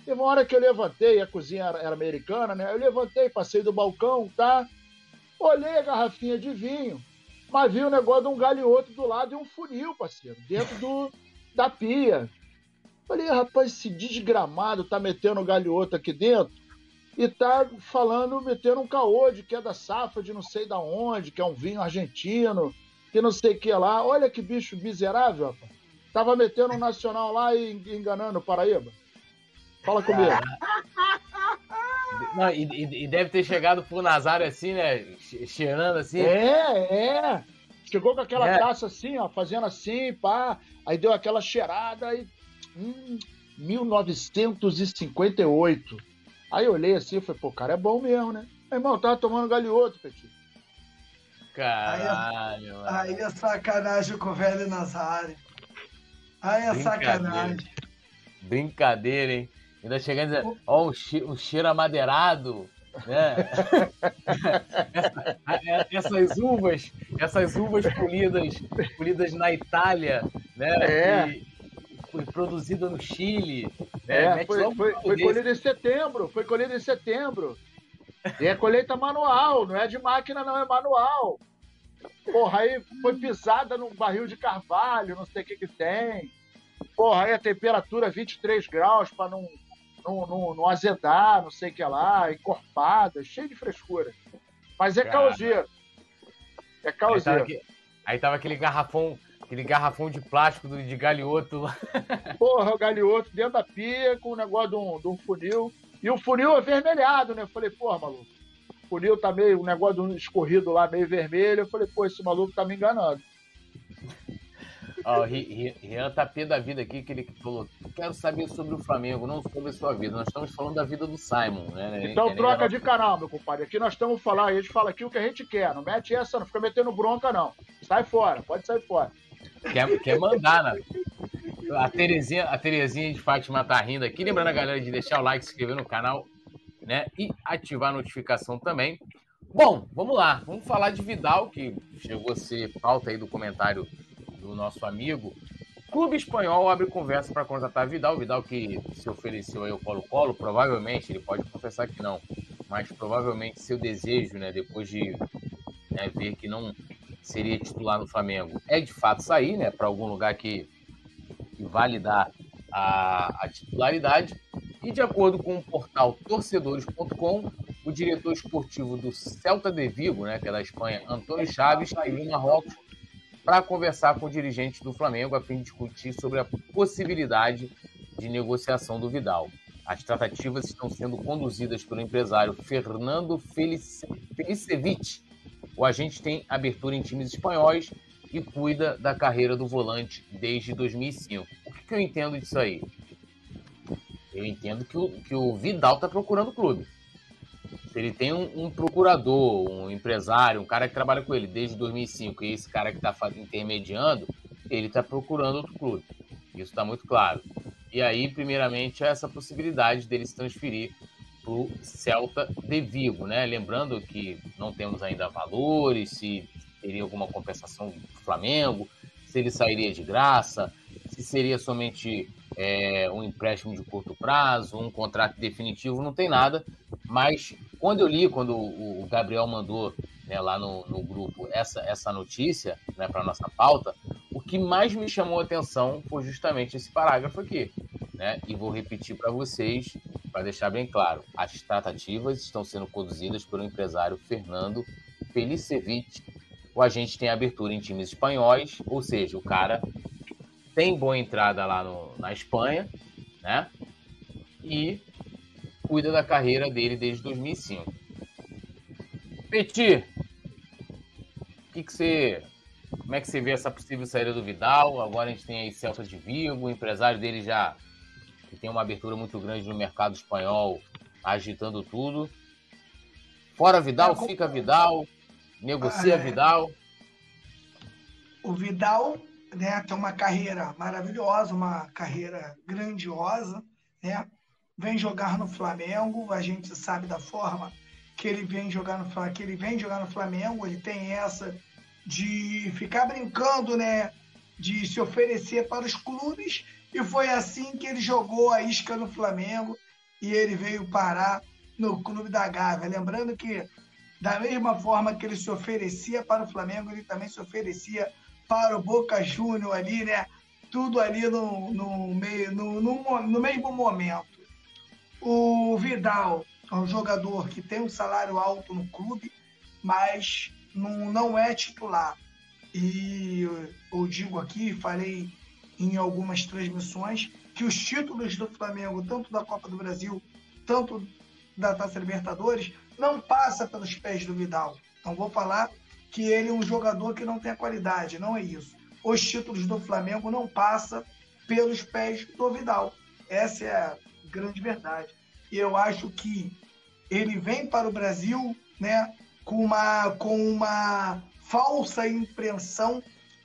teve uma hora que eu levantei, a cozinha era, era americana, né? Eu levantei, passei do balcão, tá? Olhei a garrafinha de vinho mas vi o negócio de um galhoto do lado e um funil, parceiro, dentro do, da pia. Falei, rapaz, esse desgramado tá metendo galhoto aqui dentro e tá falando, metendo um caô de que é da safra de não sei da onde, que é um vinho argentino, que não sei o que lá. Olha que bicho miserável, rapaz. Tava metendo um nacional lá e enganando o Paraíba. Fala comigo. Não, e, e, deve ter chegado pro Nazário assim, né? Cheirando assim. É, é. Chegou com aquela é. taça assim, ó, fazendo assim, pá. Aí deu aquela cheirada e. Hum, 1958. Aí eu olhei assim e falei, pô, cara é bom mesmo, né? Meu irmão, tava tomando galhoto, Petit. Caralho. Aí, aí é sacanagem com o velho Nazário. Aí é sacanagem. Brincadeira, hein? Ainda chegando e dizendo, ó, cheiro, um cheiro amadeirado, né? essas uvas, essas uvas polidas, polidas na Itália, né? É. E, foi produzida no Chile. Né? É, foi, foi, foi colhida em setembro, foi colhida em setembro. E é colheita manual, não é de máquina, não, é manual. Porra, aí foi pisada num barril de carvalho, não sei o que que tem. Porra, aí a temperatura 23 é graus para não não, não, não azedar, não sei o que lá, encorpada, cheio de frescura. Mas é causeiro. É causeiro. Aí, aí tava, aquele garrafão, aquele garrafão de plástico de galhoto lá. Porra, o galhoto dentro da pia com o negócio de um, de um funil. E o funil avermelhado, né? Eu falei, porra, maluco. O funil tá meio, um negócio de um escorrido lá meio vermelho. Eu falei, pô, esse maluco tá me enganando. Ó, Rian tá pé da vida aqui, que ele falou: quero saber sobre o Flamengo, não sobre a sua vida. Nós estamos falando da vida do Simon, né? Então é troca de canal, meu compadre. Aqui nós estamos falando, a gente fala aqui o que a gente quer. Não mete essa, não fica metendo bronca, não. Sai fora, pode sair fora. Quer, quer mandar, né? A Terezinha, a Terezinha de Fátima tá rindo aqui. Lembrando a galera de deixar o like, se inscrever no canal, né? E ativar a notificação também. Bom, vamos lá. Vamos falar de Vidal, que chegou a ser pauta aí do comentário do nosso amigo. Clube espanhol abre conversa para contratar Vidal. Vidal que se ofereceu aí ao Colo-Colo, provavelmente, ele pode confessar que não, mas provavelmente seu desejo, né, depois de né, ver que não seria titular no Flamengo, é de fato sair, né, para algum lugar que, que validar a, a titularidade. E de acordo com o portal torcedores.com, o diretor esportivo do Celta de Vigo, né, que é da Espanha, Antônio Chaves, saiu em Marrocos para conversar com o dirigente do Flamengo a fim de discutir sobre a possibilidade de negociação do Vidal. As tratativas estão sendo conduzidas pelo empresário Fernando Felicevich. O agente tem abertura em times espanhóis e cuida da carreira do volante desde 2005. O que, que eu entendo disso aí? Eu entendo que o, que o Vidal está procurando o clube. Se ele tem um, um, procurador, um empresário, um cara que trabalha com ele desde 2005 e esse cara que está intermediando, ele está procurando outro clube. Isso está muito claro. E aí, primeiramente, é essa possibilidade dele se transferir para o Celta de Vigo, né? Lembrando que não temos ainda valores, se teria alguma compensação do Flamengo, se ele sairia de graça, se seria somente é, um empréstimo de curto prazo, um contrato definitivo, não tem nada. Mas quando eu li, quando o Gabriel mandou né, lá no, no, grupo essa, essa notícia né, para nossa pauta, o que mais me chamou a atenção foi justamente esse parágrafo aqui. Né? E vou repetir para vocês, para deixar bem claro: as tratativas estão sendo conduzidas pelo empresário Fernando Felicevic. O agente tem abertura em times espanhóis, ou seja, o cara tem boa entrada lá no, na Espanha, né? E cuida da carreira dele desde 2005. Petit, que, que você. Como é que você vê essa possível saída do Vidal? Agora a gente tem aí Celta de Vigo, o empresário dele já que tem uma abertura muito grande no mercado espanhol, agitando tudo. Fora Vidal, é, fica Vidal, negocia ah, é. Vidal. O Vidal né, tem uma carreira maravilhosa, uma carreira grandiosa, né? Vem jogar no Flamengo, a gente sabe da forma que ele vem jogar no Flamengo, que ele vem jogar no Flamengo, ele tem essa de ficar brincando, né? De se oferecer para os clubes. E foi assim que ele jogou a isca no Flamengo e ele veio parar no Clube da Gávea. Lembrando que, da mesma forma que ele se oferecia para o Flamengo, ele também se oferecia para o Boca Júnior ali, né? Tudo ali no, no, meio, no, no, no mesmo momento. O Vidal é um jogador que tem um salário alto no clube, mas não, não é titular. E eu digo aqui, falei em algumas transmissões, que os títulos do Flamengo, tanto da Copa do Brasil, tanto da Taça Libertadores, não passa pelos pés do Vidal. Não vou falar que ele é um jogador que não tem a qualidade, não é isso. Os títulos do Flamengo não passam pelos pés do Vidal. Essa é a grande verdade. E eu acho que ele vem para o Brasil, né, com uma, com uma falsa impressão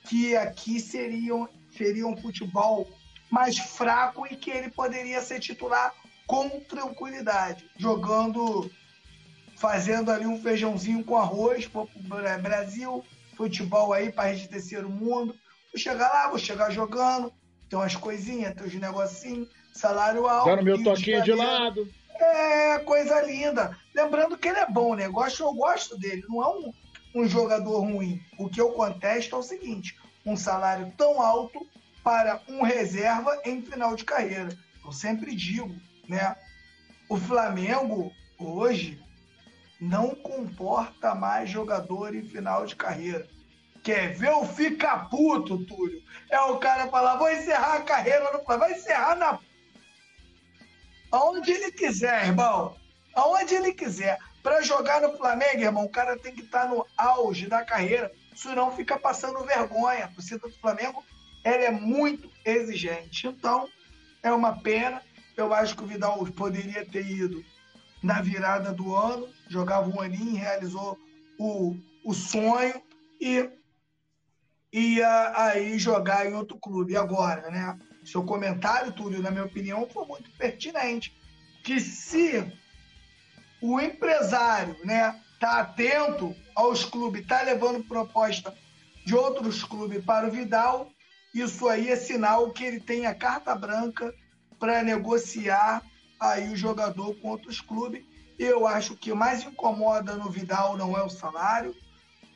que aqui seria, seria um futebol mais fraco e que ele poderia ser titular com tranquilidade, jogando, fazendo ali um feijãozinho com arroz, Brasil, futebol aí, país de terceiro mundo, vou chegar lá, vou chegar jogando, tem umas coisinhas, tem uns negocinhos, salário alto. Dando meu toquinho de lado. É, coisa linda. Lembrando que ele é bom, né? Gosto, eu gosto dele. Não é um, um jogador ruim. O que eu contesto é o seguinte: um salário tão alto para um reserva em final de carreira. Eu sempre digo, né? O Flamengo hoje não comporta mais jogador em final de carreira. Quer ver o fica puto, Túlio? É o cara falar, vou encerrar a carreira no Flamengo. Vai encerrar na aonde ele quiser, irmão. Aonde ele quiser. Para jogar no Flamengo, irmão, o cara tem que estar tá no auge da carreira, senão fica passando vergonha. A torcida do Flamengo ela é muito exigente. Então, é uma pena. Eu acho que o Vidal poderia ter ido na virada do ano, jogava um aninho, realizou o, o sonho e ia aí jogar em outro clube. Agora, né? seu comentário, Túlio, na minha opinião, foi muito pertinente. Que se o empresário né, tá atento aos clubes, está levando proposta de outros clubes para o Vidal, isso aí é sinal que ele tem a carta branca para negociar aí o jogador com outros clubes. Eu acho que mais incomoda no Vidal não é o salário,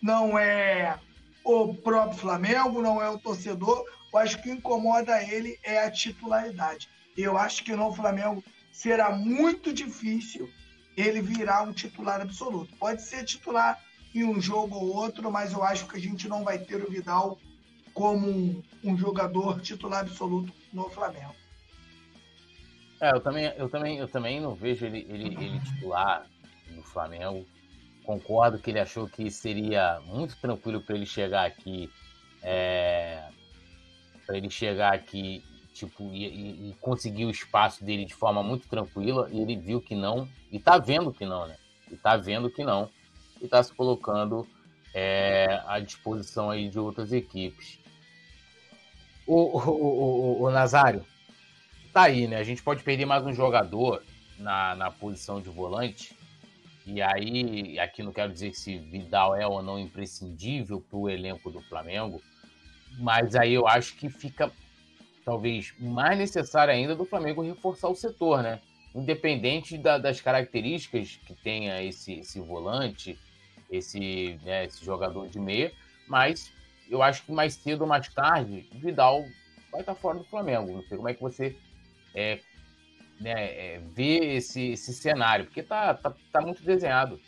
não é o próprio Flamengo, não é o torcedor, eu acho que incomoda ele é a titularidade. Eu acho que no Flamengo será muito difícil ele virar um titular absoluto. Pode ser titular em um jogo ou outro, mas eu acho que a gente não vai ter o Vidal como um, um jogador titular absoluto no Flamengo. É, eu também, eu também, eu também não vejo ele, ele, ele titular no Flamengo. Concordo que ele achou que seria muito tranquilo para ele chegar aqui é, para ele chegar aqui tipo e, e, conseguir o espaço dele de forma muito tranquila e ele viu que não e tá vendo que não né? E tá vendo que não e tá se colocando é, à disposição aí de outras equipes. O, o, o, o, Nazário tá aí né a gente pode perder mais um jogador na, na posição de volante. E aí, aqui não quero dizer se Vidal é ou não imprescindível para o elenco do Flamengo, mas aí eu acho que fica talvez mais necessário ainda do Flamengo reforçar o setor, né? Independente da, das características que tenha esse, esse volante, esse, né, esse jogador de meia, mas eu acho que mais cedo ou mais tarde, Vidal vai estar fora do Flamengo. Não sei como é que você é, né, é, vê esse, esse cenário, porque tá, tá, tá muito desenhado.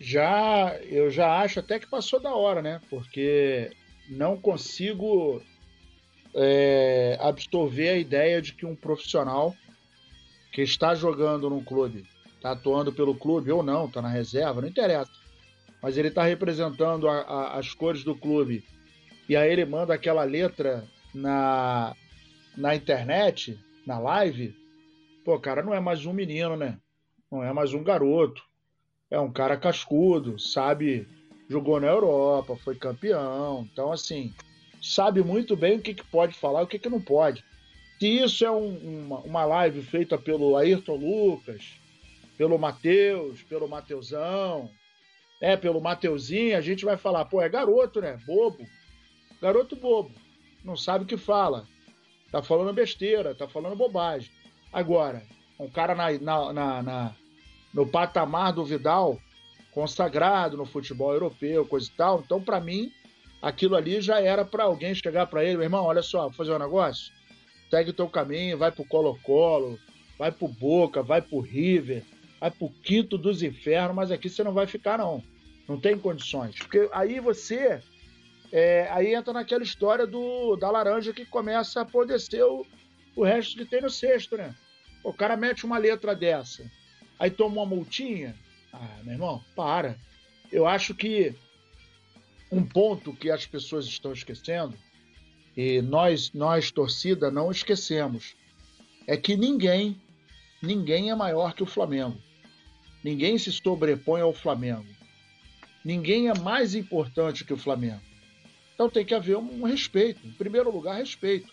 Já, eu já acho até que passou da hora, né? Porque não consigo é, absorver a ideia de que um profissional que está jogando num clube, está atuando pelo clube ou não, está na reserva, não interessa, mas ele está representando a, a, as cores do clube e aí ele manda aquela letra na, na internet, na live, pô, cara, não é mais um menino, né? Não é mais um garoto. É um cara cascudo, sabe? Jogou na Europa, foi campeão. Então, assim, sabe muito bem o que, que pode falar e o que, que não pode. Se isso é um, uma, uma live feita pelo Ayrton Lucas, pelo Matheus, pelo Mateusão, é, pelo Mateuzinho, a gente vai falar, pô, é garoto, né? Bobo. Garoto bobo. Não sabe o que fala. Tá falando besteira, tá falando bobagem. Agora, um cara na, na, na, na no patamar do Vidal, consagrado no futebol europeu, coisa e tal. Então, para mim, aquilo ali já era para alguém chegar para ele, meu irmão, olha só, vou fazer um negócio, segue o teu caminho, vai pro Colo-Colo, vai pro Boca, vai pro River, vai pro quinto dos infernos, mas aqui você não vai ficar não, não tem condições, porque aí você, é, aí entra naquela história do da laranja que começa a apodrecer o, o resto que tem no cesto, né? O cara mete uma letra dessa, aí toma uma multinha, ah, meu irmão, para. Eu acho que um ponto que as pessoas estão esquecendo, e nós, nós torcida, não esquecemos, é que ninguém, ninguém é maior que o Flamengo. Ninguém se sobrepõe ao Flamengo. Ninguém é mais importante que o Flamengo. Então tem que haver um respeito. Em primeiro lugar, respeito.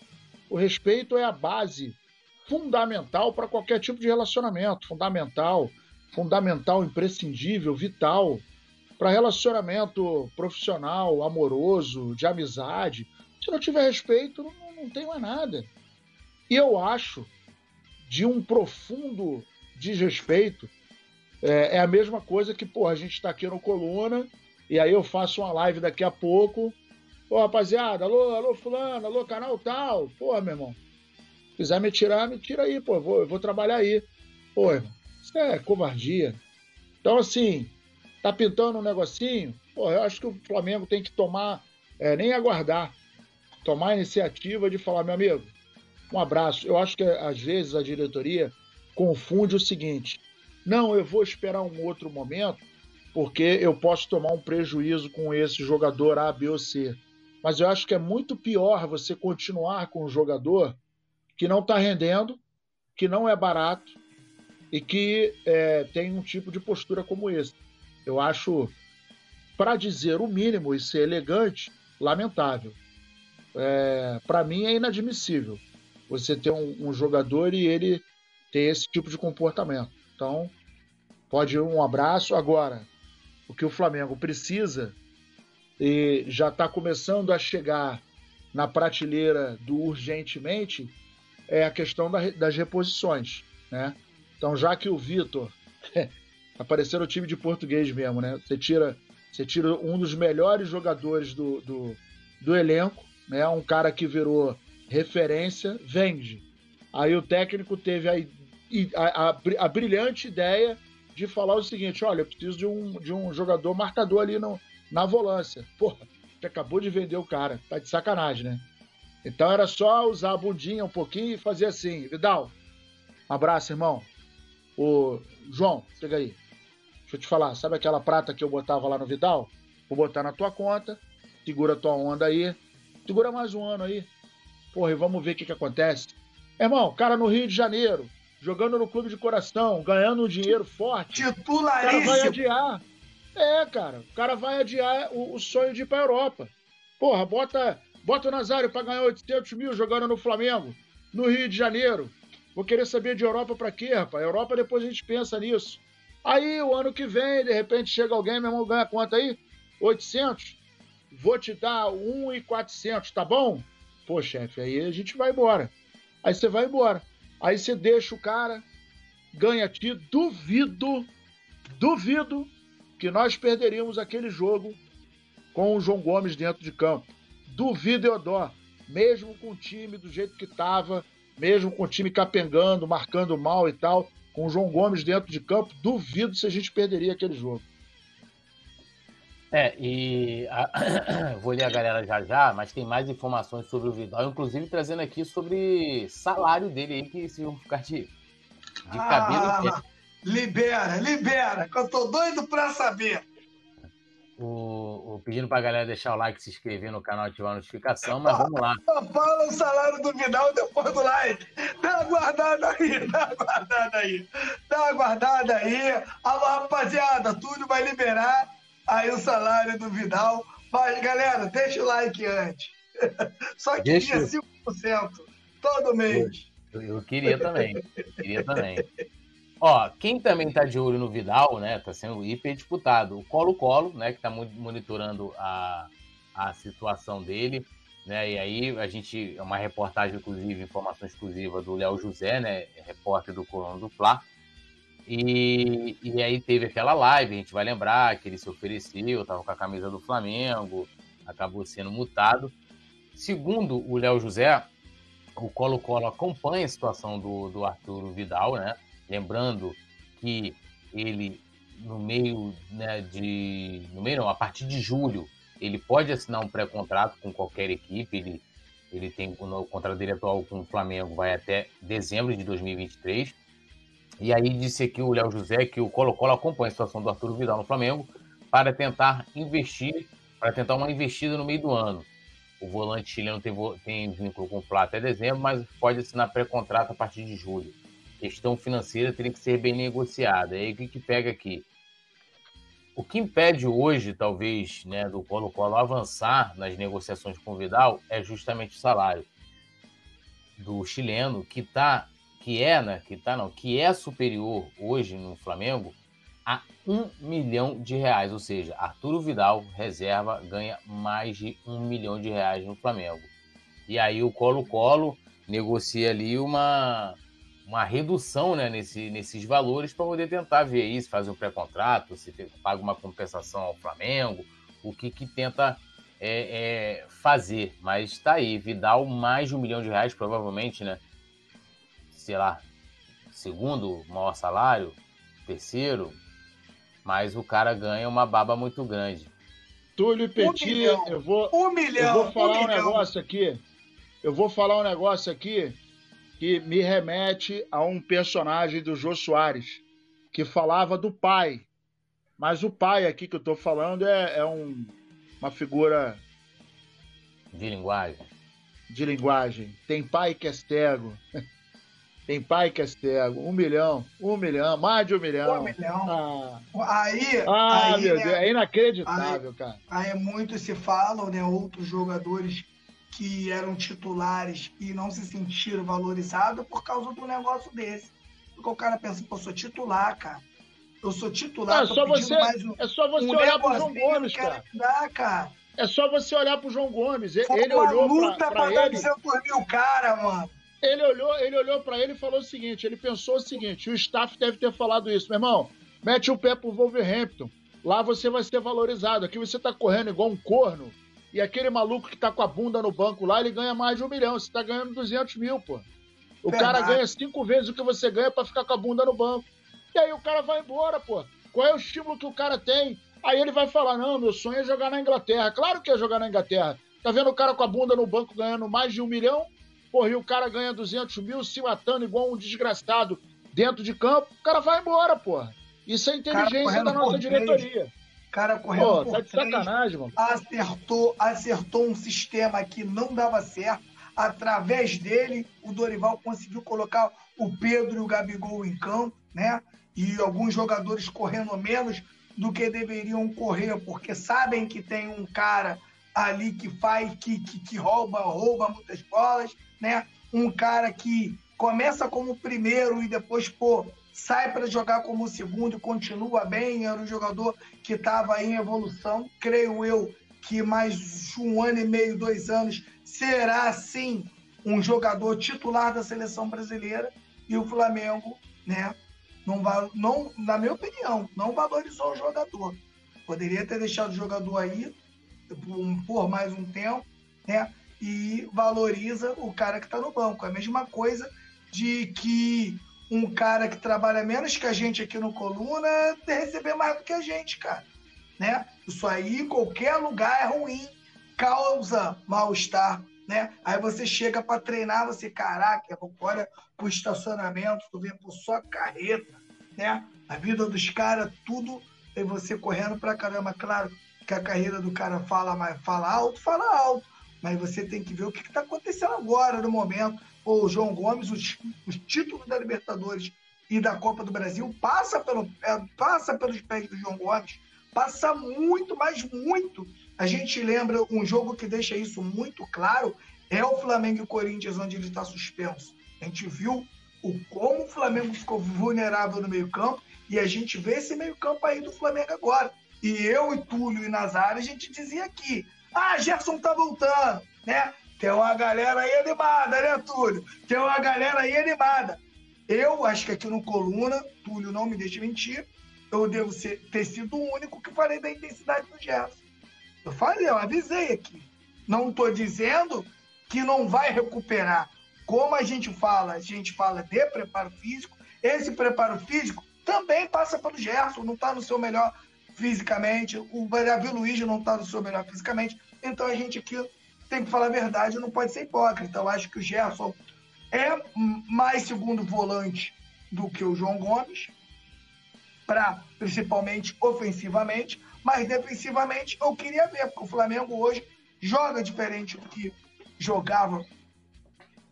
O respeito é a base fundamental para qualquer tipo de relacionamento. Fundamental, fundamental, imprescindível, vital para relacionamento profissional, amoroso, de amizade. Se não tiver respeito, não, não tem mais nada. E eu acho de um profundo desrespeito. É, é a mesma coisa que, pô, a gente está aqui no Coluna e aí eu faço uma live daqui a pouco. Pô, rapaziada, alô, alô, fulano, alô, canal tal. Pô, meu irmão, se quiser me tirar, me tira aí, pô, eu vou, eu vou trabalhar aí. Pô, irmão, isso é covardia. Então, assim, Tá pintando um negocinho? Pô, eu acho que o Flamengo tem que tomar, é, nem aguardar, tomar a iniciativa de falar, meu amigo, um abraço. Eu acho que às vezes a diretoria confunde o seguinte: não, eu vou esperar um outro momento, porque eu posso tomar um prejuízo com esse jogador A, B ou C. Mas eu acho que é muito pior você continuar com um jogador que não está rendendo, que não é barato e que é, tem um tipo de postura como esse. Eu acho, para dizer o mínimo e ser elegante, lamentável. É, para mim é inadmissível você ter um, um, jogador e ele ter esse tipo de comportamento. Então, pode um abraço. Agora, o que o Flamengo precisa e já está começando a chegar na prateleira do urgentemente é a questão da, das reposições, né? Então, já que o Vitor aparecer no time de português mesmo, né? Você tira, você tira um dos melhores jogadores do, do, do elenco, né? Um cara que virou referência, vende. Aí o técnico teve a, a, a, a brilhante ideia de falar o seguinte: olha, eu preciso de um, de um jogador marcador ali no, na volância. Porra, você acabou de vender o cara, tá de sacanagem, né? Então era só usar a bundinha um pouquinho e fazer assim: Vidal, um abraço, irmão. O João, chega aí. Deixa eu te falar, sabe aquela prata que eu botava lá no Vidal? Vou botar na tua conta, segura tua onda aí, segura mais um ano aí. Porra, e vamos ver o que, que acontece. Irmão, cara no Rio de Janeiro, jogando no clube de coração, ganhando um dinheiro forte. Titularíssimo. O cara vai adiar. É, cara, o cara vai adiar o, o sonho de ir pra Europa. Porra, bota, bota o Nazário pra ganhar 800 mil jogando no Flamengo, no Rio de Janeiro. Vou querer saber de Europa para quê, rapaz? Europa depois a gente pensa nisso. Aí o ano que vem, de repente chega alguém, meu irmão ganha quanto aí? 800? Vou te dar 1,400, tá bom? Pô, chefe, aí a gente vai embora. Aí você vai embora. Aí você deixa o cara, ganha ti. Duvido, duvido que nós perderíamos aquele jogo com o João Gomes dentro de campo. Duvido, Eudó. Mesmo com o time do jeito que estava, mesmo com o time capengando, marcando mal e tal, com o João Gomes dentro de campo, duvido se a gente perderia aquele jogo. É, e a... vou ler a galera já já, mas tem mais informações sobre o Vidal, inclusive trazendo aqui sobre salário dele aí, que se vão ficar de, de cabelo. Libera, libera, que eu tô doido pra saber. O, o, pedindo pra galera deixar o like, se inscrever no canal, ativar a notificação, mas vamos lá. Fala o salário do Vidal depois do like. Dá uma guardada aí, dá uma guardada aí. Dá uma guardada aí. Alô, rapaziada, tudo vai liberar aí o salário do Vidal. Mas, galera, deixa o like antes. Só que deixa... 5% todo mês. Eu, eu queria também. queria também. Ó, quem também tá de olho no Vidal, né? Tá sendo hiper disputado. O Colo-Colo, né? Que tá monitorando a, a situação dele. Né, e aí a gente, é uma reportagem, inclusive, informação exclusiva do Léo José, né? Repórter do Coluna do Fla. E, e aí teve aquela live, a gente vai lembrar que ele se ofereceu, estava com a camisa do Flamengo, acabou sendo multado. Segundo o Léo José, o Colo-Colo acompanha a situação do, do Arthur Vidal, né? Lembrando que ele, no meio né, de. No meio não, a partir de julho, ele pode assinar um pré-contrato com qualquer equipe. Ele, ele tem o contrato dele atual com o Flamengo vai até dezembro de 2023 e aí disse aqui o Léo José que o Colo-Colo acompanha a situação do Arthur Vidal no Flamengo para tentar investir, para tentar uma investida no meio do ano. O volante chileno tem, tem vínculo com o Flá até dezembro, mas pode assinar pré-contrato a partir de julho. Questão financeira teria que ser bem negociada. Aí o que, que pega aqui? O que impede hoje, talvez, né, do Colo-Colo avançar nas negociações com o Vidal é justamente o salário do chileno, que está que é, né, que tá não, que é superior hoje no Flamengo a um milhão de reais, ou seja, Arturo Vidal, reserva, ganha mais de um milhão de reais no Flamengo. E aí o Colo-Colo negocia ali uma, uma redução né, nesse, nesses valores para poder tentar ver isso, fazer um pré-contrato, se paga uma compensação ao Flamengo, o que, que tenta é, é, fazer. Mas está aí, Vidal mais de um milhão de reais, provavelmente, né? sei lá, segundo maior salário, terceiro, mas o cara ganha uma baba muito grande. Túlio Petit, um eu vou, um milhão, eu vou falar um, um negócio aqui. Eu vou falar um negócio aqui que me remete a um personagem do Jô Soares, que falava do pai. Mas o pai aqui que eu estou falando é, é um, uma figura. De linguagem. De linguagem. Tem pai que é cego. Tem pai que é cego. Um milhão, um milhão, mais de um milhão. Um milhão. Ah, aí, ah aí, meu né, Deus, é inacreditável, aí, cara. Aí muitos se falam, né? Outros jogadores que eram titulares e não se sentiram valorizados por causa do negócio desse. Porque o cara pensa, pô, eu sou titular, cara. Eu sou titular, é só você, um, é só você um olhar pro João Gomes, cara. Dar, cara. É só você olhar pro João Gomes. Foi ele olhou luta pra, pra, pra ele. dar 200 mil cara, mano. Ele olhou, ele olhou para ele e falou o seguinte: ele pensou o seguinte, o staff deve ter falado isso, meu irmão, mete o pé pro Wolverhampton. Lá você vai ser valorizado. Aqui você tá correndo igual um corno. E aquele maluco que tá com a bunda no banco lá, ele ganha mais de um milhão. Você tá ganhando 200 mil, pô. O Verdade. cara ganha cinco vezes o que você ganha para ficar com a bunda no banco. E aí o cara vai embora, pô. Qual é o estímulo que o cara tem? Aí ele vai falar: não, meu sonho é jogar na Inglaterra. Claro que é jogar na Inglaterra. Tá vendo o cara com a bunda no banco ganhando mais de um milhão? Porra, e o cara ganha 200 mil se matando igual um desgraçado dentro de campo, o cara vai embora, porra. Isso é inteligência da nossa diretoria. Cara correndo Pô, tá de sacanagem, mano. Acertou, acertou um sistema que não dava certo. Através dele, o Dorival conseguiu colocar o Pedro e o Gabigol em campo, né? E alguns jogadores correndo menos do que deveriam correr, porque sabem que tem um cara ali que faz, que, que, que rouba, rouba muitas bolas, né? Um cara que começa como primeiro e depois, pô, sai para jogar como segundo e continua bem, era um jogador que estava em evolução. Creio eu que mais um ano e meio, dois anos, será sim um jogador titular da seleção brasileira. E o Flamengo, né, não, não, na minha opinião, não valorizou o jogador. Poderia ter deixado o jogador aí por mais um tempo, né? E valoriza o cara que está no banco. É a mesma coisa de que um cara que trabalha menos que a gente aqui no Coluna receber mais do que a gente, cara. Né? Isso aí, qualquer lugar é ruim, causa mal-estar, né? Aí você chega para treinar, você, caraca, olha pro estacionamento, tu vem por só carreta, né? A vida dos caras, tudo, e você correndo pra caramba. Claro que a carreira do cara fala, mais, fala alto, fala alto, mas você tem que ver o que está acontecendo agora, no momento. O João Gomes, os, os títulos da Libertadores e da Copa do Brasil passa, pelo, é, passa pelos pés do João Gomes, passa muito, mas muito. A gente lembra um jogo que deixa isso muito claro, é o Flamengo e Corinthians, onde ele está suspenso. A gente viu o como o Flamengo ficou vulnerável no meio-campo e a gente vê esse meio-campo aí do Flamengo agora. E eu e Túlio e Nazário, a gente dizia aqui: ah, Gerson tá voltando, né? Tem uma galera aí animada, né, Túlio? Tem uma galera aí animada. Eu acho que aqui no Coluna, Túlio não me deixa mentir, eu devo ser, ter sido o único que falei da intensidade do Gerson. Eu falei, eu avisei aqui. Não estou dizendo que não vai recuperar. Como a gente fala, a gente fala de preparo físico, esse preparo físico também passa pelo Gerson, não está no seu melhor fisicamente, o Davi Luiz não está no seu melhor fisicamente, então a gente aqui tem que falar a verdade, não pode ser hipócrita. Eu acho que o Gerson é mais segundo volante do que o João Gomes, para principalmente ofensivamente, mas defensivamente eu queria ver, porque o Flamengo hoje joga diferente do que jogava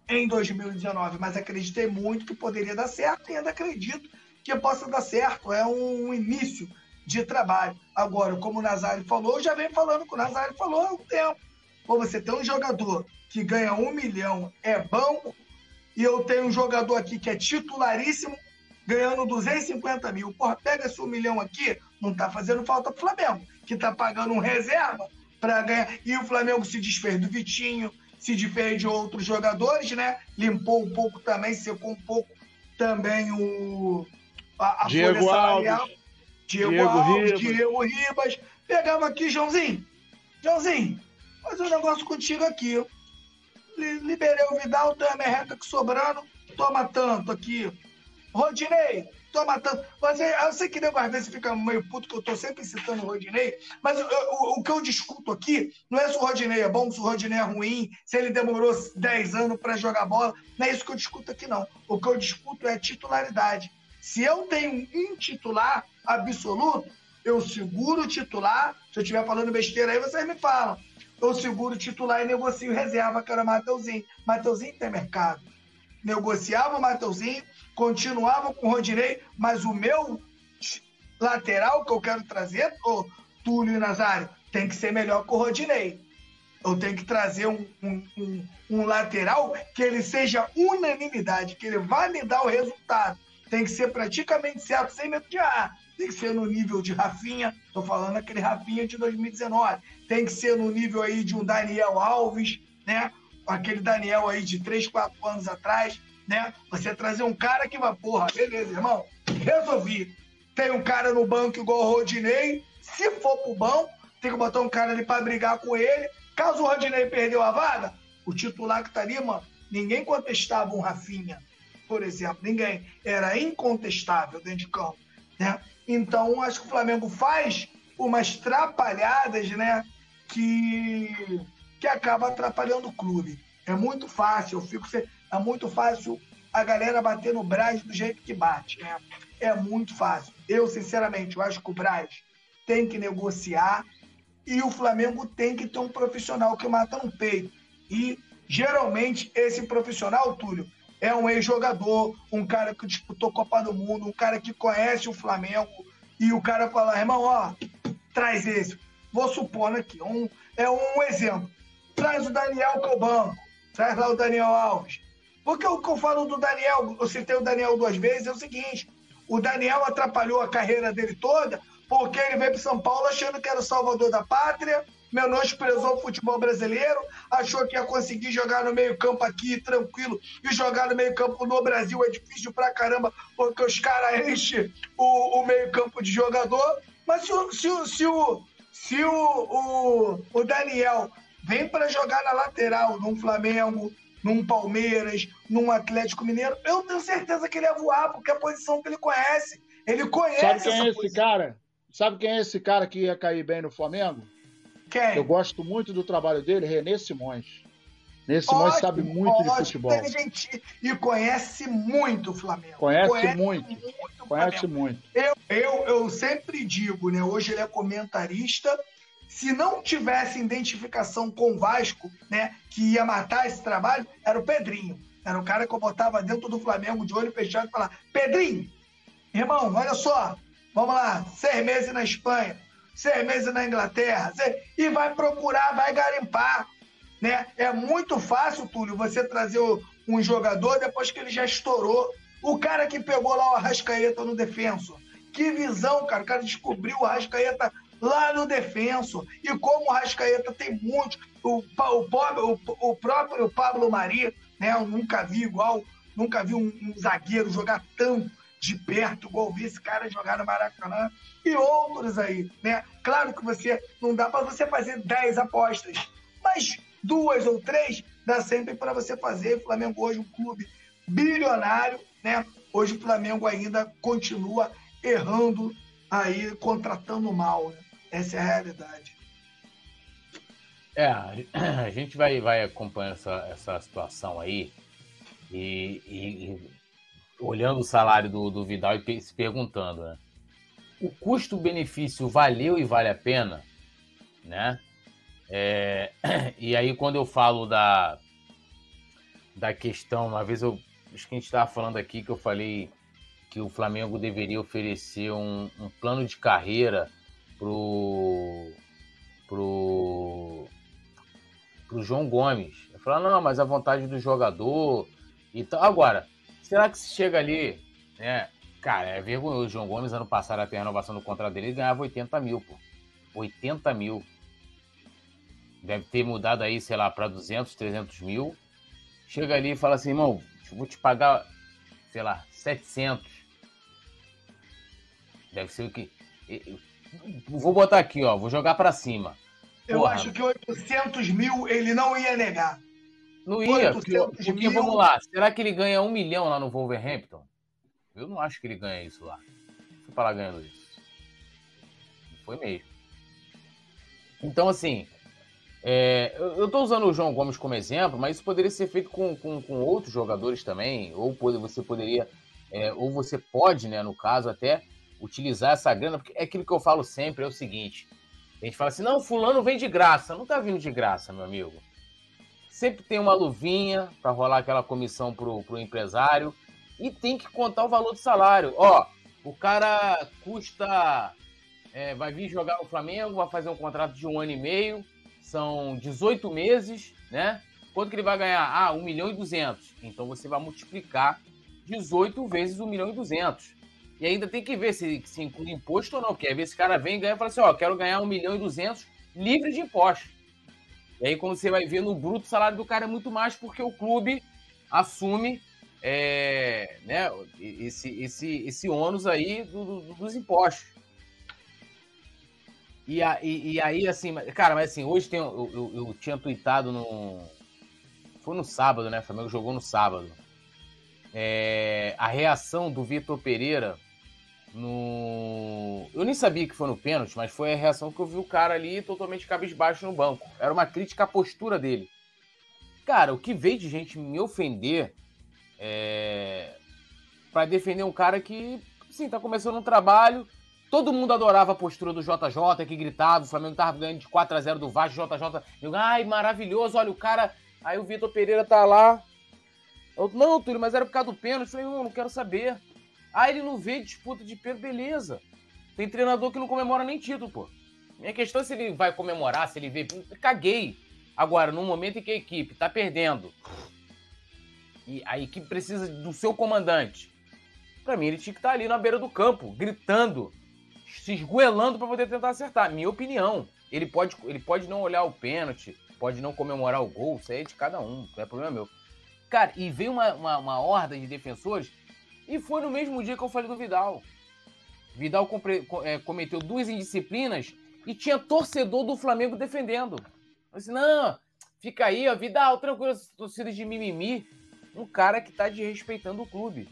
em 2019, mas acreditei muito que poderia dar certo e ainda acredito que possa dar certo. É um início de trabalho. Agora, como o Nazário falou, eu já venho falando o Nazário falou há um tempo. Pô, você tem um jogador que ganha um milhão, é banco, e eu tenho um jogador aqui que é titularíssimo, ganhando 250 mil. Porra, pega esse um milhão aqui, não tá fazendo falta pro Flamengo, que tá pagando um reserva para ganhar. E o Flamengo se desfez do Vitinho, se desfez de outros jogadores, né? Limpou um pouco também, secou um pouco também o, a, a Diego folha salarial. Alves. Diego, Diego Alves, Ribas. Diego Ribas. Pegava aqui, Joãozinho. Joãozinho, fazer um negócio contigo aqui. Liberei o Vidal, tem a merreca que sobrando, toma tanto aqui. Rodinei, toma tanto. Você, eu sei que às vezes fica meio puto que eu tô sempre citando o Rodinei, mas eu, o, o que eu discuto aqui não é se o Rodinei é bom, se o Rodinei é ruim, se ele demorou 10 anos para jogar bola. Não é isso que eu discuto aqui, não. O que eu discuto é titularidade. Se eu tenho um titular absoluto, eu seguro o titular. Se eu estiver falando besteira aí, vocês me falam. Eu seguro o titular e negocio reserva, cara, Mateuzinho. Mateuzinho tem mercado. Negociava o Mateuzinho, continuava com o Rodinei, mas o meu lateral que eu quero trazer, o Túlio Nazário, tem que ser melhor que o Rodinei. Eu tenho que trazer um, um, um, um lateral que ele seja unanimidade, que ele vá me dar o resultado tem que ser praticamente certo, sem medo de. Tem que ser no nível de Rafinha, tô falando aquele Rafinha de 2019. Tem que ser no nível aí de um Daniel Alves, né? Aquele Daniel aí de 3, 4 anos atrás, né? Você trazer um cara que vai, porra, beleza, irmão, resolvi. Tem um cara no banco igual o Rodinei, se for pro banco, tem que botar um cara ali para brigar com ele. Caso o Rodinei perdeu a vaga, o titular que tá ali, mano, ninguém contestava um Rafinha por exemplo. Ninguém. Era incontestável dentro de campo. Né? Então, acho que o Flamengo faz umas trapalhadas né, que, que acaba atrapalhando o clube. É muito fácil, eu fico. É muito fácil a galera bater no Braz do jeito que bate. Né? É muito fácil. Eu, sinceramente, eu acho que o Braz tem que negociar e o Flamengo tem que ter um profissional que mata no peito. E geralmente esse profissional, Túlio, é um ex-jogador, um cara que disputou Copa do Mundo, um cara que conhece o Flamengo, e o cara fala, irmão, ó, traz esse. Vou supor aqui, um, é um exemplo. Traz o Daniel Cobanco, traz lá o Daniel Alves. Porque o que eu falo do Daniel, eu citei o Daniel duas vezes, é o seguinte: o Daniel atrapalhou a carreira dele toda porque ele veio para São Paulo achando que era o salvador da pátria, menosprezou o futebol brasileiro, achou que ia conseguir jogar no meio-campo aqui tranquilo e jogar no meio-campo no Brasil é difícil pra caramba, porque os caras enchem o, o meio-campo de jogador. Mas se, o, se, o, se, o, se o, o, o Daniel vem para jogar na lateral num Flamengo, num Palmeiras, num Atlético Mineiro, eu tenho certeza que ele ia voar, porque é a posição que ele conhece. Ele conhece Sabe quem é esse posição. cara? Sabe quem é esse cara que ia cair bem no Flamengo? Quem? Eu gosto muito do trabalho dele, Renê Simões. Renê Simões Ótimo, sabe muito de ótimo, futebol. inteligente E conhece muito o Flamengo. Conhece muito. o Conhece Flamengo. muito. Eu, eu, eu sempre digo, né? Hoje ele é comentarista. Se não tivesse identificação com o Vasco, né? Que ia matar esse trabalho, era o Pedrinho. Era o cara que eu botava dentro do Flamengo de olho fechado e falar: Pedrinho, irmão, olha só, vamos lá, seis meses na Espanha, seis meses na Inglaterra, e vai procurar, vai garimpar. Né? É muito fácil, Túlio, você trazer um jogador depois que ele já estourou. O cara que pegou lá o Arrascaeta no defenso. Que visão, cara. O cara descobriu o Arrascaeta lá no defenso. E como o Arrascaeta tem muito. O, o, o, o próprio Pablo Mari, né? Eu nunca vi igual, nunca vi um, um zagueiro jogar tão de perto, igual vi esse cara jogar no Maracanã. E outros aí, né? Claro que você não dá para você fazer 10 apostas, mas duas ou três dá sempre para você fazer. Flamengo hoje é um clube bilionário, né? Hoje o Flamengo ainda continua errando aí, contratando mal, né? Essa é a realidade. É, a gente vai, vai acompanhando essa, essa situação aí e- e olhando o salário do, do Vidal e se perguntando, né? O custo-benefício valeu e vale a pena, né? É, e aí quando eu falo da, da questão, uma vez eu acho que a gente estava falando aqui que eu falei que o Flamengo deveria oferecer um, um plano de carreira pro pro pro João Gomes. Eu falei, não, mas a vontade do jogador e tal. Agora, será que se chega ali, né? Cara, é vergonhoso. O João Gomes, ano passado, até a renovação do contrato dele, ele ganhava 80 mil, pô. 80 mil. Deve ter mudado aí, sei lá, para 200, 300 mil. Chega ali e fala assim, irmão, vou te pagar, sei lá, 700. Deve ser o que. Vou botar aqui, ó, vou jogar para cima. Eu Porra. acho que 800 mil ele não ia negar. Não ia, 800 porque, porque mil. vamos lá, será que ele ganha um milhão lá no Wolverhampton? Eu não acho que ele ganha isso lá. Fui lá ganhando isso. Não foi mesmo. Então, assim, é, eu tô usando o João Gomes como exemplo, mas isso poderia ser feito com, com, com outros jogadores também, ou pode- você poderia, é, ou você pode, né, no caso, até utilizar essa grana, porque é aquilo que eu falo sempre, é o seguinte, a gente fala assim, não, fulano vem de graça, não tá vindo de graça, meu amigo. Sempre tem uma luvinha para rolar aquela comissão pro, pro empresário e tem que contar o valor do salário. Ó, o cara custa, é, vai vir jogar no Flamengo, vai fazer um contrato de um ano e meio, são 18 meses, né? Quanto que ele vai ganhar? Ah, 1 milhão e 200. Então você vai multiplicar 18 vezes 1 milhão e 200. E ainda tem que ver se, se inclui imposto ou não, porque às vezes esse cara vem e ganha e fala assim, ó, quero ganhar 1 milhão e 200 livre de impostos. E aí quando você vai ver no bruto, o salário do cara é muito mais porque o clube assume é, né, esse, esse, esse ônus aí do- do- dos impostos. E, a- e- e aí, assim, cara, mas assim, hoje tem, eu, eu, eu tinha tweetado no. Foi no sábado, né? O Flamengo jogou no sábado. É, a reação do Vitor Pereira no. Eu nem sabia que foi no pênalti, mas foi a reação que eu vi o cara ali totalmente cabisbaixo no banco. Era uma crítica à postura dele. Cara, o que veio de gente me ofender é... para defender um cara que, sim, tá começando um trabalho. Todo mundo adorava a postura do JJ, que gritava, o Flamengo tava ganhando de 4 a 0 do Vasco, JJ, eu, ai, maravilhoso, olha o cara. Aí o Vitor Pereira tá lá. Eu, não, Túlio, mas era por causa do pênalti. Eu falei, não, não quero saber. Ah, ele não vê disputa de pênalti, beleza. Tem treinador que não comemora nem título, pô. Minha questão é se ele vai comemorar, se ele vê. Caguei. Agora, no momento em que a equipe tá perdendo, e a equipe precisa do seu comandante. Para mim, ele tinha que estar tá ali na beira do campo, gritando, se esgoelando para poder tentar acertar. Minha opinião. Ele pode, ele pode não olhar o pênalti, pode não comemorar o gol, isso aí é de cada um, não é problema meu. Cara, e veio uma, uma, uma horda de defensores e foi no mesmo dia que eu falei do Vidal. Vidal compre, é, cometeu duas indisciplinas e tinha torcedor do Flamengo defendendo. Eu disse, não, fica aí, ó, Vidal, tranquilo, torcida de mimimi. Um cara que tá desrespeitando o clube.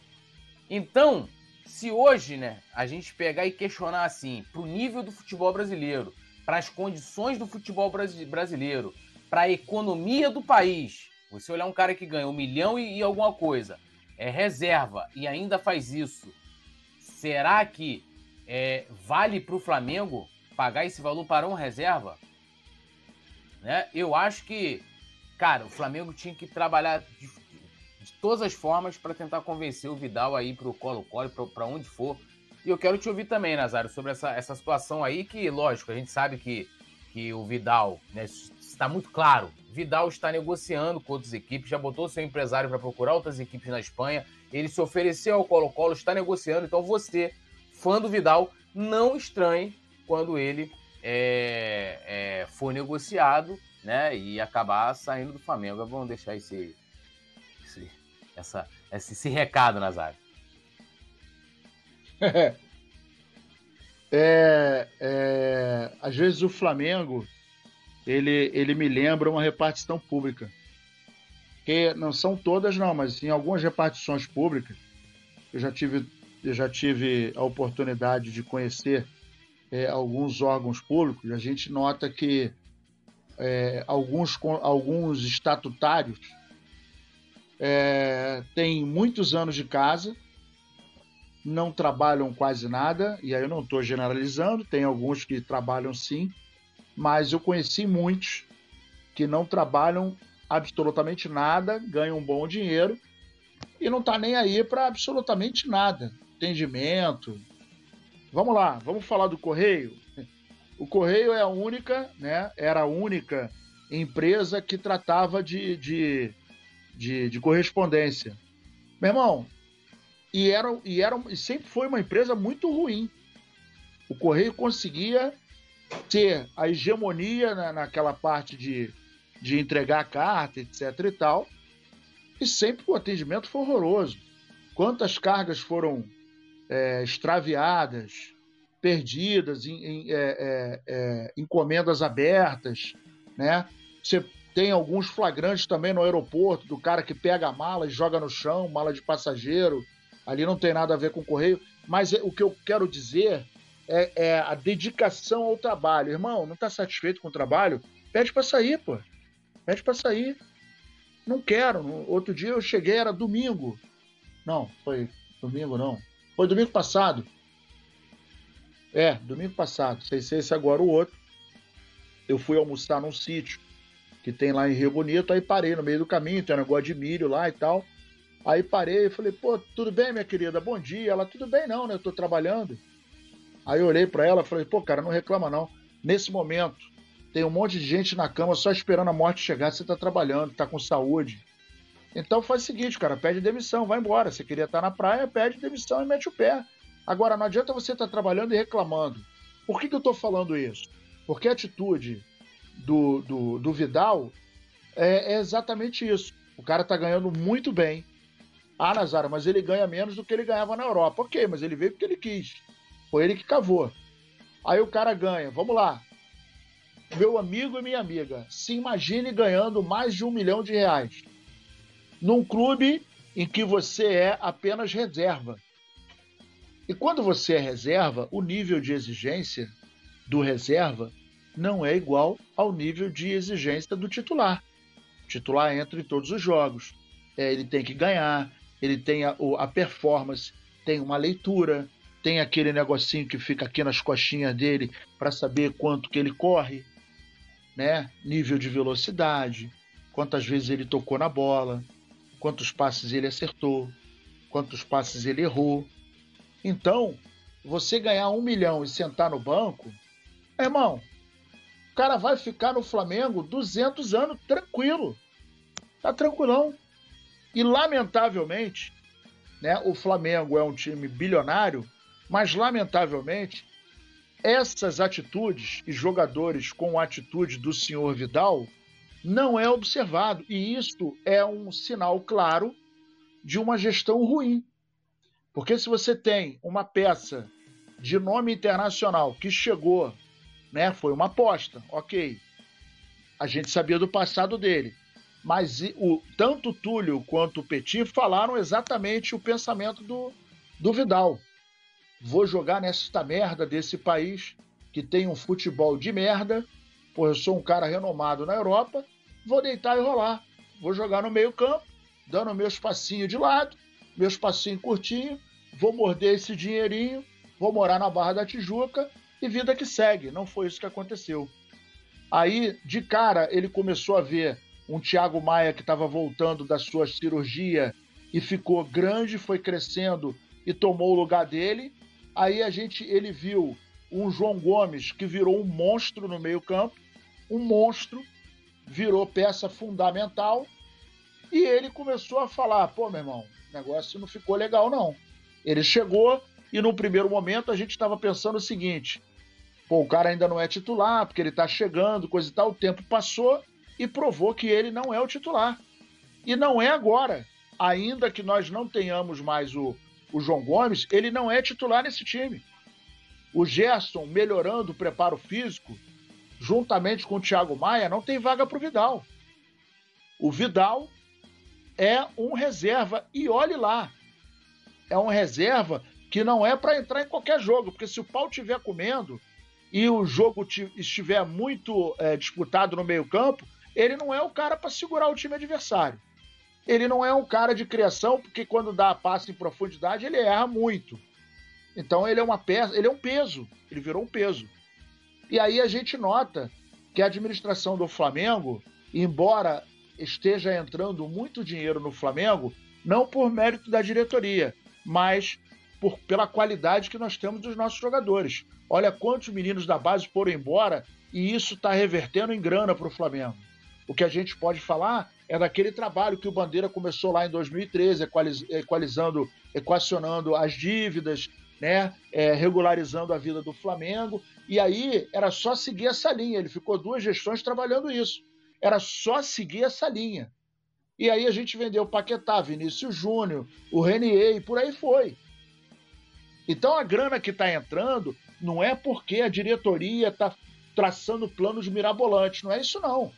Então, se hoje, né, a gente pegar e questionar assim, pro nível do futebol brasileiro, para as condições do futebol brasileiro, para a economia do país, você olhar um cara que ganha um milhão e, e alguma coisa, é reserva e ainda faz isso, será que é, vale para o Flamengo pagar esse valor para um reserva? Né? Eu acho que, cara, o Flamengo tinha que trabalhar de, de todas as formas para tentar convencer o Vidal aí para o Colo-Colo, para onde for. E eu quero te ouvir também, Nazário, sobre essa, essa situação aí, que, lógico, a gente sabe que, que o Vidal, né, está muito claro, Vidal está negociando com outras equipes, já botou seu empresário para procurar outras equipes na Espanha, ele se ofereceu ao Colo-Colo, está negociando, então você, fã do Vidal, não estranhe quando ele é, é, for negociado né, e acabar saindo do Flamengo. Vamos deixar esse, esse, essa, esse, esse recado, Nazário. É, é, às vezes o Flamengo ele, ele me lembra uma repartição pública. Que não são todas, não, mas em algumas repartições públicas, eu já tive, eu já tive a oportunidade de conhecer é, alguns órgãos públicos, a gente nota que é, alguns, alguns estatutários é, têm muitos anos de casa, não trabalham quase nada, e aí eu não estou generalizando, tem alguns que trabalham sim, mas eu conheci muitos que não trabalham absolutamente nada, ganham um bom dinheiro e não está nem aí para absolutamente nada. Atendimento. Vamos lá, vamos falar do Correio. O Correio é a única, né? Era a única empresa que tratava de, de, de, de correspondência. Meu irmão, e, era, e, era, e sempre foi uma empresa muito ruim. O Correio conseguia ter a hegemonia na, naquela parte de, de entregar a carta, etc e tal, e sempre o atendimento foi horroroso. Quantas cargas foram é, extraviadas, perdidas, em, em é, é, é encomendas abertas, né? Você tem alguns flagrantes também no aeroporto do cara que pega a mala e joga no chão, mala de passageiro, ali não tem nada a ver com correio. Mas é, o que eu quero dizer é, é a dedicação ao trabalho. Irmão, não está satisfeito com o trabalho? Pede para sair, pô. Pede para sair. Não quero. Outro dia eu cheguei, era domingo. Não, foi domingo não. Foi domingo passado. É, domingo passado. Sei se esse agora o outro. Eu fui almoçar num sítio que tem lá em Rio Bonito, aí parei no meio do caminho, tem um negócio de milho lá e tal. Aí parei e falei, pô, tudo bem, minha querida? Bom dia. Ela, tudo bem não, né? Eu tô trabalhando. Aí eu olhei para ela e falei, pô, cara, não reclama não. Nesse momento, tem um monte de gente na cama só esperando a morte chegar. Você tá trabalhando, tá com saúde. Então faz o seguinte, cara, pede demissão, vai embora. Você queria estar na praia, pede demissão e mete o pé. Agora, não adianta você estar tá trabalhando e reclamando. Por que, que eu tô falando isso? Porque a atitude do, do, do Vidal é, é exatamente isso. O cara tá ganhando muito bem ah, Nazara, mas ele ganha menos do que ele ganhava na Europa. Ok, mas ele veio porque ele quis. Foi ele que cavou. Aí o cara ganha. Vamos lá. Meu amigo e minha amiga, se imagine ganhando mais de um milhão de reais num clube em que você é apenas reserva. E quando você é reserva, o nível de exigência do reserva não é igual ao nível de exigência do titular. O titular entra em todos os jogos. É, ele tem que ganhar, ele tem a, a performance, tem uma leitura, tem aquele negocinho que fica aqui nas costinhas dele para saber quanto que ele corre, né? Nível de velocidade, quantas vezes ele tocou na bola, quantos passes ele acertou, quantos passes ele errou. Então, você ganhar um milhão e sentar no banco, irmão, o cara vai ficar no Flamengo 200 anos tranquilo. Tá tranquilão. E, lamentavelmente, né, o Flamengo é um time bilionário, mas, lamentavelmente, essas atitudes e jogadores com a atitude do senhor Vidal não é observado. E isto é um sinal claro de uma gestão ruim. Porque se você tem uma peça de nome internacional que chegou, né, foi uma aposta, ok. A gente sabia do passado dele. Mas o, tanto o Túlio quanto o Petit falaram exatamente o pensamento do, do Vidal. Vou jogar nesta merda desse país que tem um futebol de merda, pois eu sou um cara renomado na Europa, vou deitar e rolar. Vou jogar no meio-campo, dando meus passinhos de lado, meus passinhos curtinhos, vou morder esse dinheirinho, vou morar na Barra da Tijuca e vida que segue. Não foi isso que aconteceu. Aí, de cara, ele começou a ver um Thiago Maia que estava voltando da sua cirurgia e ficou grande, foi crescendo e tomou o lugar dele. Aí a gente, ele viu um João Gomes que virou um monstro no meio-campo, um monstro, virou peça fundamental e ele começou a falar: pô, meu irmão, o negócio não ficou legal, não. Ele chegou e no primeiro momento a gente estava pensando o seguinte: pô, o cara ainda não é titular, porque ele está chegando, coisa e tal. O tempo passou e provou que ele não é o titular. E não é agora. Ainda que nós não tenhamos mais o, o João Gomes, ele não é titular nesse time. O Gerson, melhorando o preparo físico, juntamente com o Thiago Maia, não tem vaga para o Vidal. O Vidal é um reserva. E olhe lá, é um reserva que não é para entrar em qualquer jogo, porque se o pau estiver comendo e o jogo estiver muito é, disputado no meio-campo, ele não é o cara para segurar o time adversário. Ele não é um cara de criação, porque quando dá a passe em profundidade, ele erra muito. Então ele é uma peça, ele é um peso, ele virou um peso. E aí a gente nota que a administração do Flamengo, embora esteja entrando muito dinheiro no Flamengo, não por mérito da diretoria, mas por, pela qualidade que nós temos dos nossos jogadores. Olha quantos meninos da base foram embora e isso está revertendo em grana para o Flamengo. O que a gente pode falar é daquele trabalho que o Bandeira começou lá em 2013, equalizando, equacionando as dívidas, né, é, regularizando a vida do Flamengo. E aí era só seguir essa linha. Ele ficou duas gestões trabalhando isso. Era só seguir essa linha. E aí a gente vendeu o Paquetá, Vinícius Júnior, o Renier e por aí foi. Então a grana que está entrando não é porque a diretoria está traçando planos mirabolantes, não é isso não.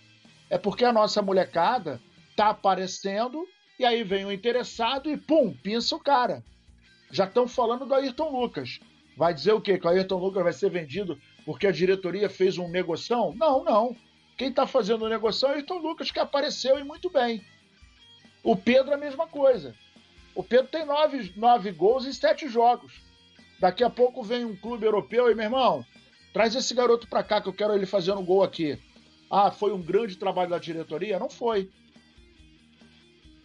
É porque a nossa molecada tá aparecendo e aí vem o interessado e pum, pinça o cara. Já estão falando do Ayrton Lucas. Vai dizer o quê? Que o Ayrton Lucas vai ser vendido porque a diretoria fez um negoção? Não, não. Quem está fazendo o negoção é o Ayrton Lucas, que apareceu e muito bem. O Pedro a mesma coisa. O Pedro tem nove, nove gols em sete jogos. Daqui a pouco vem um clube europeu e, meu irmão, traz esse garoto para cá que eu quero ele fazendo gol aqui. Ah, foi um grande trabalho da diretoria? Não foi.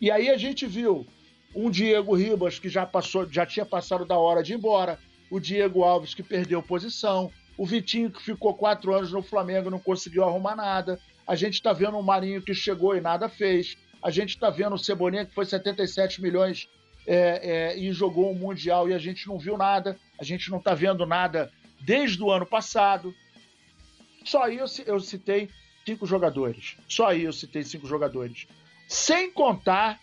E aí a gente viu um Diego Ribas que já passou, já tinha passado da hora de ir embora, o Diego Alves que perdeu posição, o Vitinho que ficou quatro anos no Flamengo e não conseguiu arrumar nada. A gente está vendo o Marinho que chegou e nada fez. A gente está vendo o Cebolinha que foi 77 milhões é, é, e jogou um Mundial e a gente não viu nada. A gente não está vendo nada desde o ano passado. Só eu, eu citei cinco jogadores. Só aí eu citei cinco jogadores. Sem contar,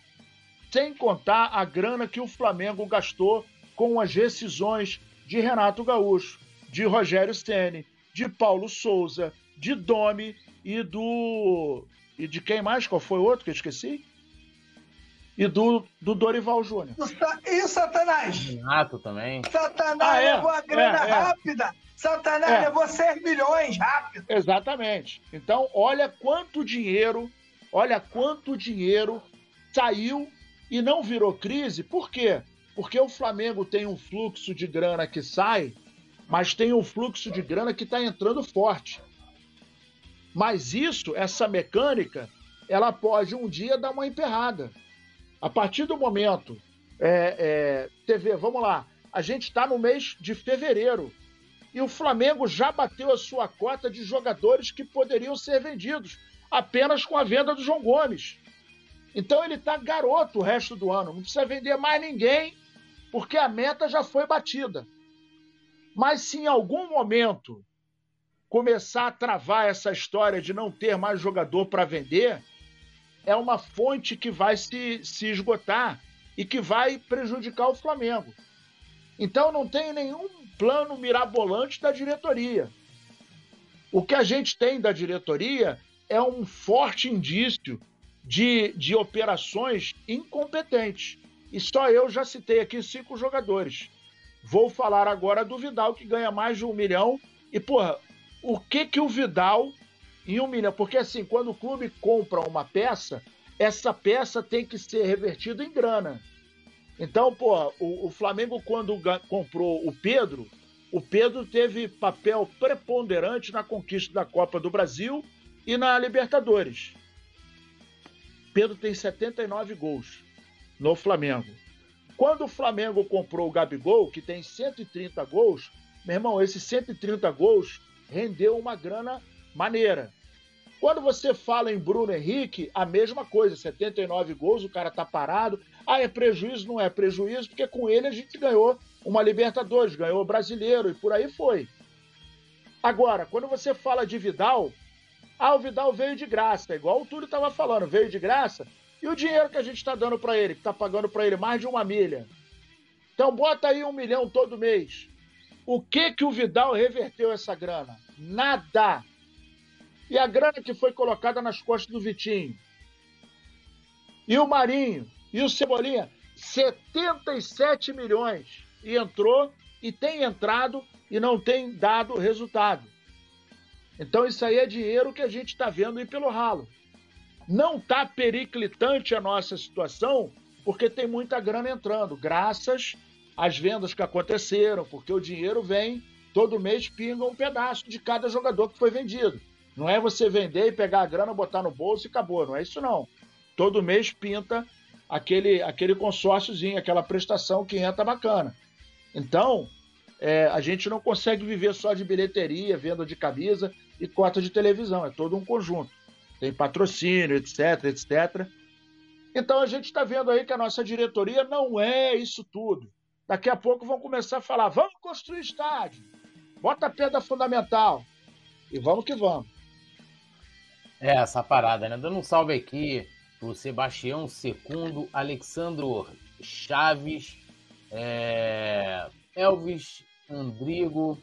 sem contar a grana que o Flamengo gastou com as rescisões de Renato Gaúcho, de Rogério Ceni, de Paulo Souza, de Domi e do e de quem mais? Qual foi o outro que eu esqueci? E do, do Dorival Júnior. E Satanás? Renato também. Satanás ah, é, levou a grana é, é. rápida. Satanás é. levou 6 milhões rápido. Exatamente. Então, olha quanto dinheiro, olha quanto dinheiro saiu e não virou crise. Por quê? Porque o Flamengo tem um fluxo de grana que sai, mas tem um fluxo de grana que está entrando forte. Mas isso, essa mecânica, ela pode um dia dar uma emperrada. A partir do momento, é, é, TV, vamos lá, a gente está no mês de fevereiro e o Flamengo já bateu a sua cota de jogadores que poderiam ser vendidos apenas com a venda do João Gomes. Então ele está garoto o resto do ano, não precisa vender mais ninguém, porque a meta já foi batida. Mas se em algum momento começar a travar essa história de não ter mais jogador para vender, é uma fonte que vai se, se esgotar e que vai prejudicar o Flamengo. Então não tem nenhum plano mirabolante da diretoria. O que a gente tem da diretoria é um forte indício de, de operações incompetentes. E só eu já citei aqui cinco jogadores. Vou falar agora do Vidal, que ganha mais de um milhão. E, porra, o que que o Vidal em um milhão? Porque, assim, quando o clube compra uma peça, essa peça tem que ser revertida em grana. Então, pô, o, o Flamengo, quando comprou o Pedro, o Pedro teve papel preponderante na conquista da Copa do Brasil e na Libertadores. Pedro tem 79 gols no Flamengo. Quando o Flamengo comprou o Gabigol, que tem 130 gols, meu irmão, esses 130 gols rendeu uma grana maneira. Quando você fala em Bruno Henrique, a mesma coisa, 79 gols, o cara tá parado. Ah, é prejuízo? Não é prejuízo, porque com ele a gente ganhou uma Libertadores, ganhou o Brasileiro e por aí foi. Agora, quando você fala de Vidal, ah, o Vidal veio de graça, igual o Túlio estava falando, veio de graça. E o dinheiro que a gente está dando para ele, que está pagando para ele mais de uma milha. Então bota aí um milhão todo mês. O que que o Vidal reverteu essa grana? Nada. E a grana que foi colocada nas costas do Vitinho. E o Marinho. E o Cebolinha. 77 milhões. E entrou e tem entrado e não tem dado resultado. Então isso aí é dinheiro que a gente está vendo ir pelo ralo. Não está periclitante a nossa situação, porque tem muita grana entrando, graças às vendas que aconteceram, porque o dinheiro vem, todo mês pinga um pedaço de cada jogador que foi vendido. Não é você vender e pegar a grana, botar no bolso e acabou. Não é isso, não. Todo mês pinta aquele, aquele consórciozinho, aquela prestação que entra bacana. Então, é, a gente não consegue viver só de bilheteria, venda de camisa e cota de televisão. É todo um conjunto. Tem patrocínio, etc, etc. Então a gente está vendo aí que a nossa diretoria não é isso tudo. Daqui a pouco vão começar a falar: vamos construir estádio, bota a pedra fundamental. E vamos que vamos. É, essa parada, né? Dando um salve aqui pro Sebastião Secundo, Alexandro Chaves, é... Elvis Andrigo,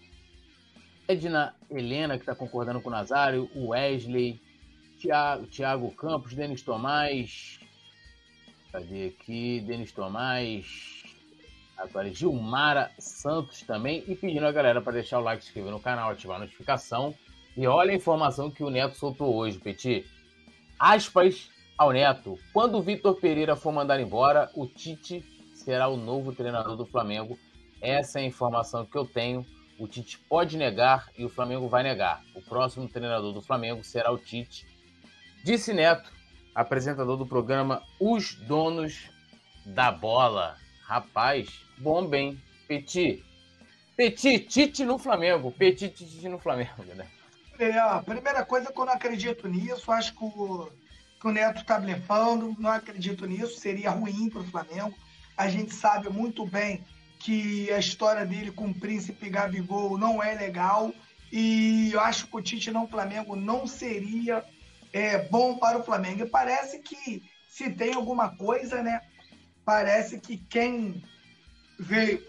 Edna Helena, que está concordando com o Nazário, o Wesley, Thiago Campos, Denis Tomás, cadê aqui? Denis Tomás, agora Gilmara Santos também, e pedindo a galera para deixar o like, se inscrever no canal, ativar a notificação e olha a informação que o Neto soltou hoje, Petit. Aspas ao Neto. Quando o Vitor Pereira for mandar embora, o Tite será o novo treinador do Flamengo. Essa é a informação que eu tenho. O Tite pode negar e o Flamengo vai negar. O próximo treinador do Flamengo será o Tite. Disse Neto, apresentador do programa Os Donos da Bola. Rapaz, bom bem. Petit. Petit, Tite no Flamengo. Petit, Tite no Flamengo, né? É, a primeira coisa que eu não acredito nisso, acho que o, que o Neto está blefando, não acredito nisso, seria ruim para o Flamengo. A gente sabe muito bem que a história dele com o Príncipe Gabigol não é legal e eu acho que o Tite não Flamengo não seria é, bom para o Flamengo. E parece que se tem alguma coisa, né? Parece que quem veio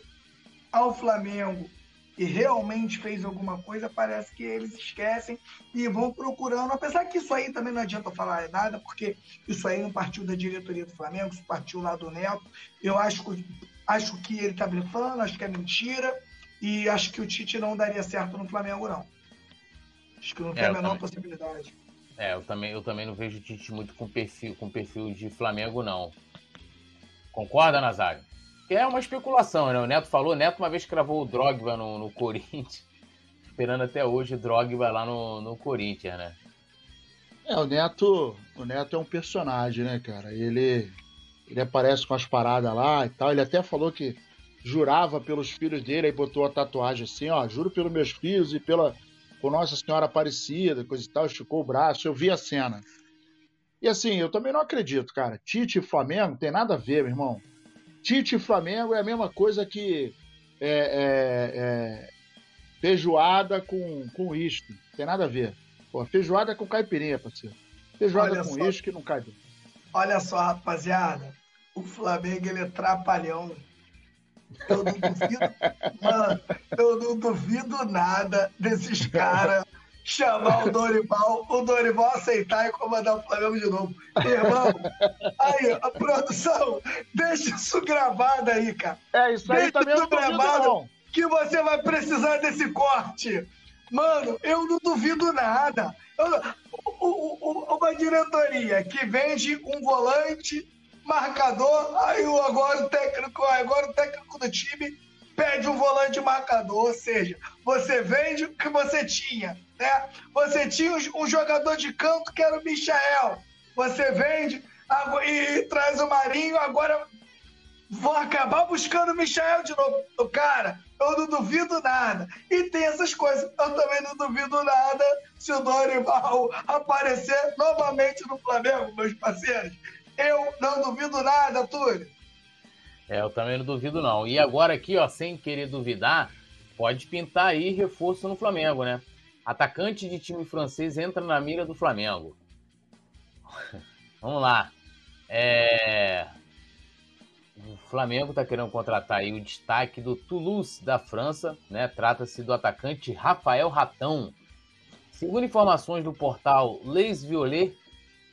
ao Flamengo e realmente fez alguma coisa, parece que eles esquecem e vão procurando. Apesar que isso aí também não adianta falar nada, porque isso aí não partiu da diretoria do Flamengo, isso partiu lá do Neto. Eu acho, acho que ele está blefando, acho que é mentira e acho que o Tite não daria certo no Flamengo, não. Acho que não tem é, a menor também. possibilidade. É, eu também, eu também não vejo o Tite muito com perfil, com perfil de Flamengo, não. Concorda, Nazário? É uma especulação, né? O Neto falou, o Neto uma vez cravou o Drogba no, no Corinthians, esperando até hoje o Drogba lá no, no Corinthians, né? É, o Neto, o Neto é um personagem, né, cara? Ele, ele aparece com as paradas lá e tal. Ele até falou que jurava pelos filhos dele, aí botou a tatuagem assim, ó, juro pelos meus filhos e pela por Nossa Senhora Aparecida, coisa e tal, esticou o braço. Eu vi a cena. E assim, eu também não acredito, cara. Tite e Flamengo tem nada a ver, meu irmão. Tite e Flamengo é a mesma coisa que é, é, é, feijoada com, com uísque. Tem nada a ver. Pô, feijoada é com caipirinha, parceiro. Feijoada Olha com uísque não cai. Olha só, rapaziada. O Flamengo, ele é trapalhão. Eu não duvido, mano, eu não duvido nada desses caras chamar o Dorival, o Dorival aceitar e comandar o Flamengo de novo. Irmão, aí, a produção, deixa isso gravado aí, cara. É, isso aí deixa também isso gravado, que você vai precisar desse corte. Mano, eu não duvido nada. Eu, o, o, uma diretoria que vende um volante marcador, aí agora o técnico, agora o técnico do time pede um volante marcador, ou seja, você vende o que você tinha, né? Você tinha um jogador de canto que era o Michael, você vende e traz o Marinho, agora vou acabar buscando o Michael de novo. O cara, eu não duvido nada. E tem essas coisas. Eu também não duvido nada se o Dorival aparecer novamente no Flamengo, meus parceiros. Eu não duvido nada, Túlio. É, eu também não duvido, não. E agora aqui, ó, sem querer duvidar, pode pintar aí reforço no Flamengo, né? Atacante de time francês entra na mira do Flamengo. Vamos lá. É... O Flamengo está querendo contratar aí o destaque do Toulouse da França, né? Trata-se do atacante Rafael Ratão. Segundo informações do portal Les Violet,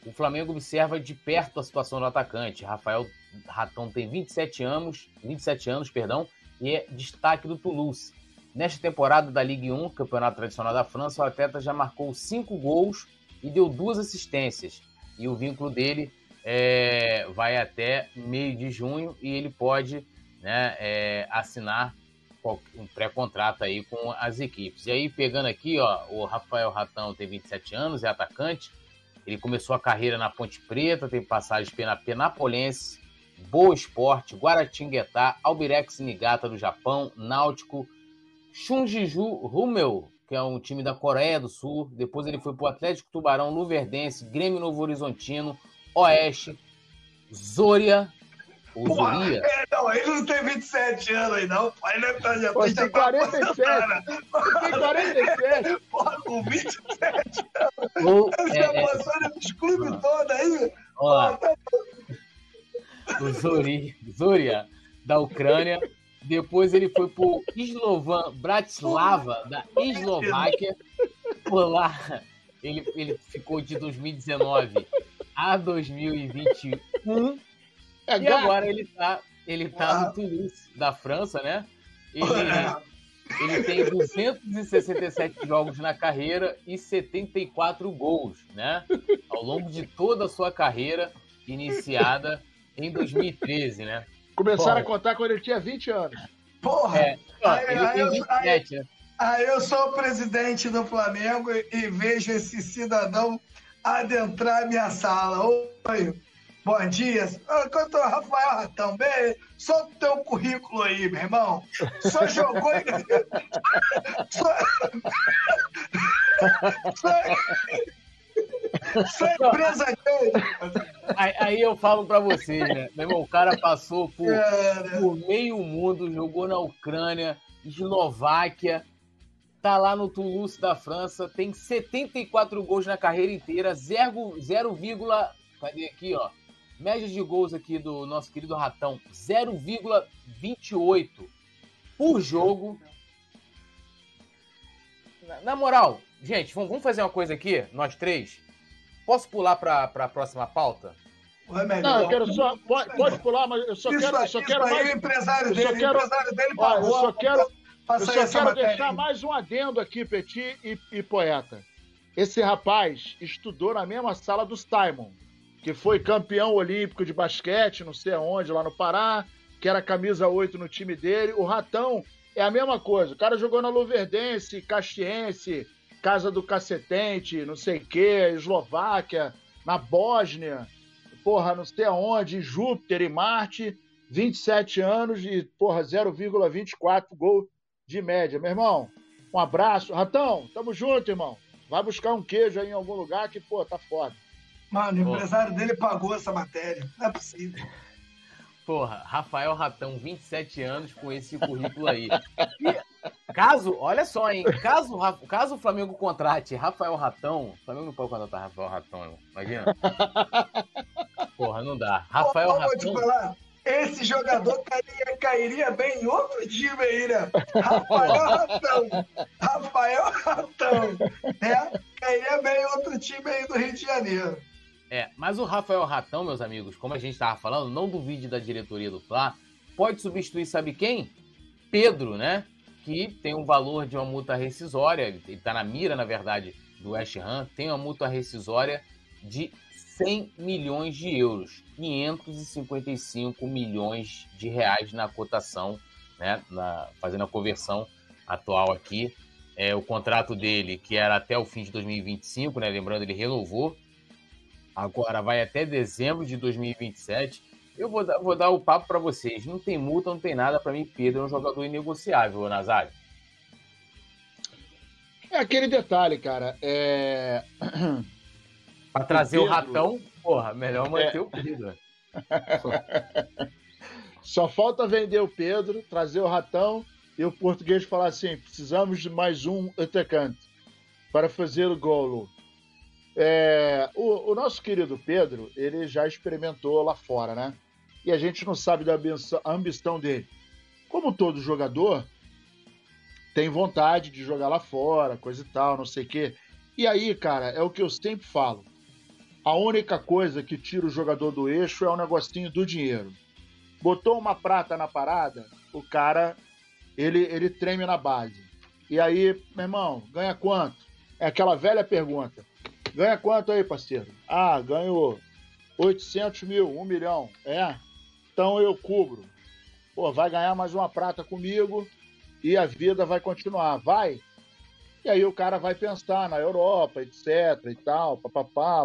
o Flamengo observa de perto a situação do atacante. Rafael Ratão tem 27 anos, 27 anos, perdão, e é destaque do Toulouse. Nesta temporada da Ligue 1, campeonato tradicional da França, o atleta já marcou cinco gols e deu duas assistências. E o vínculo dele é, vai até meio de junho e ele pode né, é, assinar um pré-contrato aí com as equipes. E aí, pegando aqui, ó, o Rafael Ratão tem 27 anos, é atacante. Ele começou a carreira na Ponte Preta, tem passagem pela Penapolense, Boa Esporte, Guaratinguetá, Albirex Nigata do Japão, Náutico, Shunjiju Rumel, que é um time da Coreia do Sul. Depois ele foi para o Atlético Tubarão, Luverdense, Grêmio Novo Horizontino, Oeste, Zoria. O Porra, Zoria. É, não, ele não tem 27 anos aí, não. Ele deve estar já Pô, tem 47. Ele tem 47. Porra, com 27 anos. Ele é, é, passando nos clubes todos aí. Ó, tá... O Zori, Zoria, da Ucrânia. Depois ele foi pro Slovan Bratislava, da Eslováquia. Por lá, ele, ele ficou de 2019 a 2021. É e agora ele tá, ele tá no Toulouse, da França, né? Ele, ele tem 267 jogos na carreira e 74 gols, né? Ao longo de toda a sua carreira iniciada em 2013, né? Começaram Bom, a contar quando ele tinha 20 anos. Porra! É, aí, ele tem 27, aí, né? Aí eu sou o presidente do Flamengo e vejo esse cidadão adentrar minha sala. Oi, bom dia. Quanto ao Rafael Ratão, bem, só o teu currículo aí, meu irmão. Só jogou em... só... só... só empresa aí, aí eu falo pra vocês, né? Meu irmão, o cara passou por, por meio mundo, jogou na Ucrânia, Eslováquia, tá lá no Toulouse da França, tem 74 gols na carreira inteira, 0, 0, cadê aqui, ó? Média de gols aqui do nosso querido Ratão, 0,28 por jogo. Na, na, moral, gente, vamos, vamos fazer uma coisa aqui, nós três. Posso pular para a próxima pauta? Não, eu quero só. Pode, pode pular, mas eu só isso, quero. Eu só quero mais, o empresário dele, quero, empresário dele pagou. Eu só quero, eu só quero deixar mais um adendo aqui, Petit e, e, Poeta. Esse rapaz estudou na mesma sala do Simon, que foi campeão olímpico de basquete, não sei aonde, lá no Pará, que era camisa 8 no time dele. O Ratão é a mesma coisa. O cara jogou na Luverdense, Castiense, Casa do Cacetente, não sei o quê, Eslováquia, na Bósnia, porra, não sei aonde, Júpiter e Marte, 27 anos e, porra, 0,24 gol de média. Meu irmão, um abraço. Ratão, tamo junto, irmão. Vai buscar um queijo aí em algum lugar que, pô, tá foda. Mano, o empresário dele pagou essa matéria. Não é possível. Porra, Rafael Ratão, 27 anos com esse currículo aí. E, caso, olha só, hein? Caso, caso o Flamengo contrate Rafael Ratão, o Flamengo não pode contratar Rafael Ratão, irmão. Imagina. Porra, não dá. Rafael Pô, Ratão. Vou te falar, esse jogador cairia, cairia bem em outro time aí, né? Rafael Ratão. Rafael Ratão. Né? Cairia bem em outro time aí do Rio de Janeiro. É, mas o Rafael Ratão, meus amigos, como a gente estava falando, não duvide da diretoria do Fla, pode substituir, sabe quem? Pedro, né? Que tem um valor de uma multa rescisória, ele está na mira, na verdade, do West Ham, tem uma multa rescisória de 100 milhões de euros, 555 milhões de reais na cotação, né? Na, fazendo a conversão atual aqui. É, o contrato dele, que era até o fim de 2025, né? Lembrando, ele renovou Agora vai até dezembro de 2027. Eu vou dar, vou dar o papo para vocês. Não tem multa, não tem nada. Para mim, Pedro é um jogador inegociável, Nazário. É aquele detalhe, cara. É... Para trazer o, Pedro... o, ratão, porra, melhor manter é... o Pedro. Só falta vender o Pedro, trazer o ratão e o português falar assim: precisamos de mais um atacante para fazer o golo. É, o, o, nosso querido Pedro, ele já experimentou lá fora, né? E a gente não sabe da ambição, dele. Como todo jogador, tem vontade de jogar lá fora, coisa e tal, não sei o quê. E aí, cara, é o que eu sempre falo. A única coisa que tira o jogador do eixo é o negocinho do dinheiro. Botou uma prata na parada, o cara, ele, ele treme na base. E aí, meu irmão, ganha quanto? É aquela velha pergunta. Ganha quanto aí, parceiro? Ah, ganho 800 mil, 1 milhão. É? Então eu cubro. Pô, vai ganhar mais uma prata comigo e a vida vai continuar. Vai? E aí o cara vai pensar na Europa, etc e tal, papapá,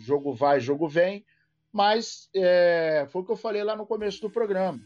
jogo vai, jogo vem. Mas é, foi o que eu falei lá no começo do programa.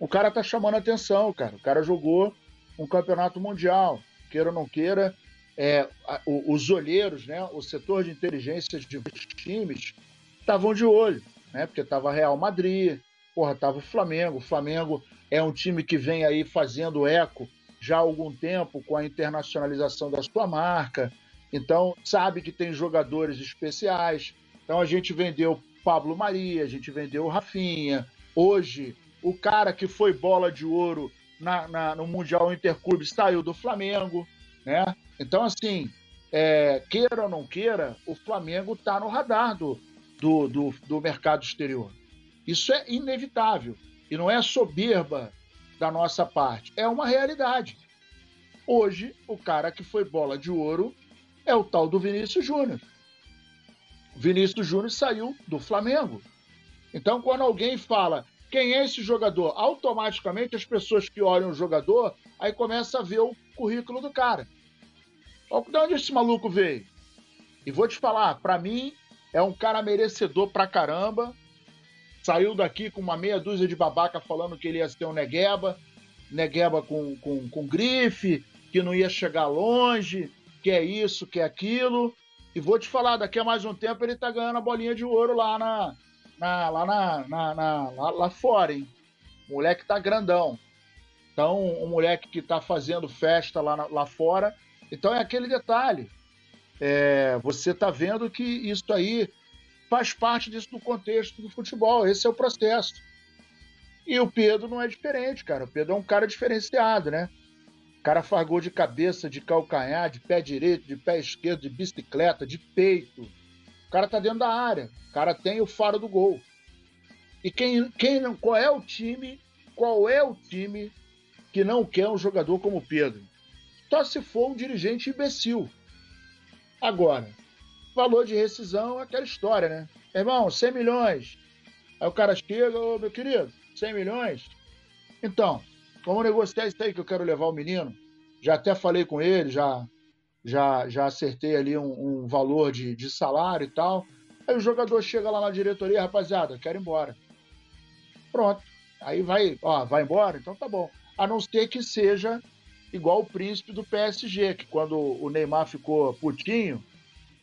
O cara tá chamando atenção, cara. O cara jogou um campeonato mundial. Queira ou não queira, é, os olheiros, né, o setor de inteligência de times, estavam de olho, né, porque estava Real Madrid, porra, estava o Flamengo. O Flamengo é um time que vem aí fazendo eco já há algum tempo com a internacionalização da sua marca, então sabe que tem jogadores especiais. Então a gente vendeu Pablo Maria, a gente vendeu o Rafinha. Hoje, o cara que foi bola de ouro na, na, no Mundial Interclubes saiu do Flamengo, né? Então, assim, é, queira ou não queira, o Flamengo está no radar do, do, do, do mercado exterior. Isso é inevitável. E não é soberba da nossa parte, é uma realidade. Hoje, o cara que foi bola de ouro é o tal do Vinícius Júnior. Vinícius Júnior saiu do Flamengo. Então, quando alguém fala quem é esse jogador, automaticamente as pessoas que olham o jogador aí começam a ver o currículo do cara. De onde esse maluco veio. E vou te falar, para mim, é um cara merecedor pra caramba. Saiu daqui com uma meia dúzia de babaca falando que ele ia ser um negueba, negueba com, com, com grife, que não ia chegar longe, que é isso, que é aquilo. E vou te falar, daqui a mais um tempo ele tá ganhando a bolinha de ouro lá na, na lá na, na, na lá, lá, fora, hein? O moleque tá grandão. Então, um moleque que tá fazendo festa lá, lá fora então é aquele detalhe. É, você está vendo que isso aí faz parte disso do contexto do futebol. Esse é o processo. E o Pedro não é diferente, cara. O Pedro é um cara diferenciado, né? O cara faz gol de cabeça, de calcanhar, de pé direito, de pé esquerdo, de bicicleta, de peito. O cara tá dentro da área. O cara tem o faro do gol. E quem, quem qual é o time? Qual é o time que não quer um jogador como o Pedro? Só se for um dirigente imbecil. Agora, valor de rescisão é aquela história, né? Irmão, 100 milhões. Aí o cara chega, ô meu querido, 100 milhões? Então, vamos negociar isso aí que eu quero levar o menino. Já até falei com ele, já já, já acertei ali um, um valor de, de salário e tal. Aí o jogador chega lá na diretoria, rapaziada, quero ir embora. Pronto. Aí vai, ó, vai embora? Então tá bom. A não ser que seja igual o príncipe do PSG, que quando o Neymar ficou putinho,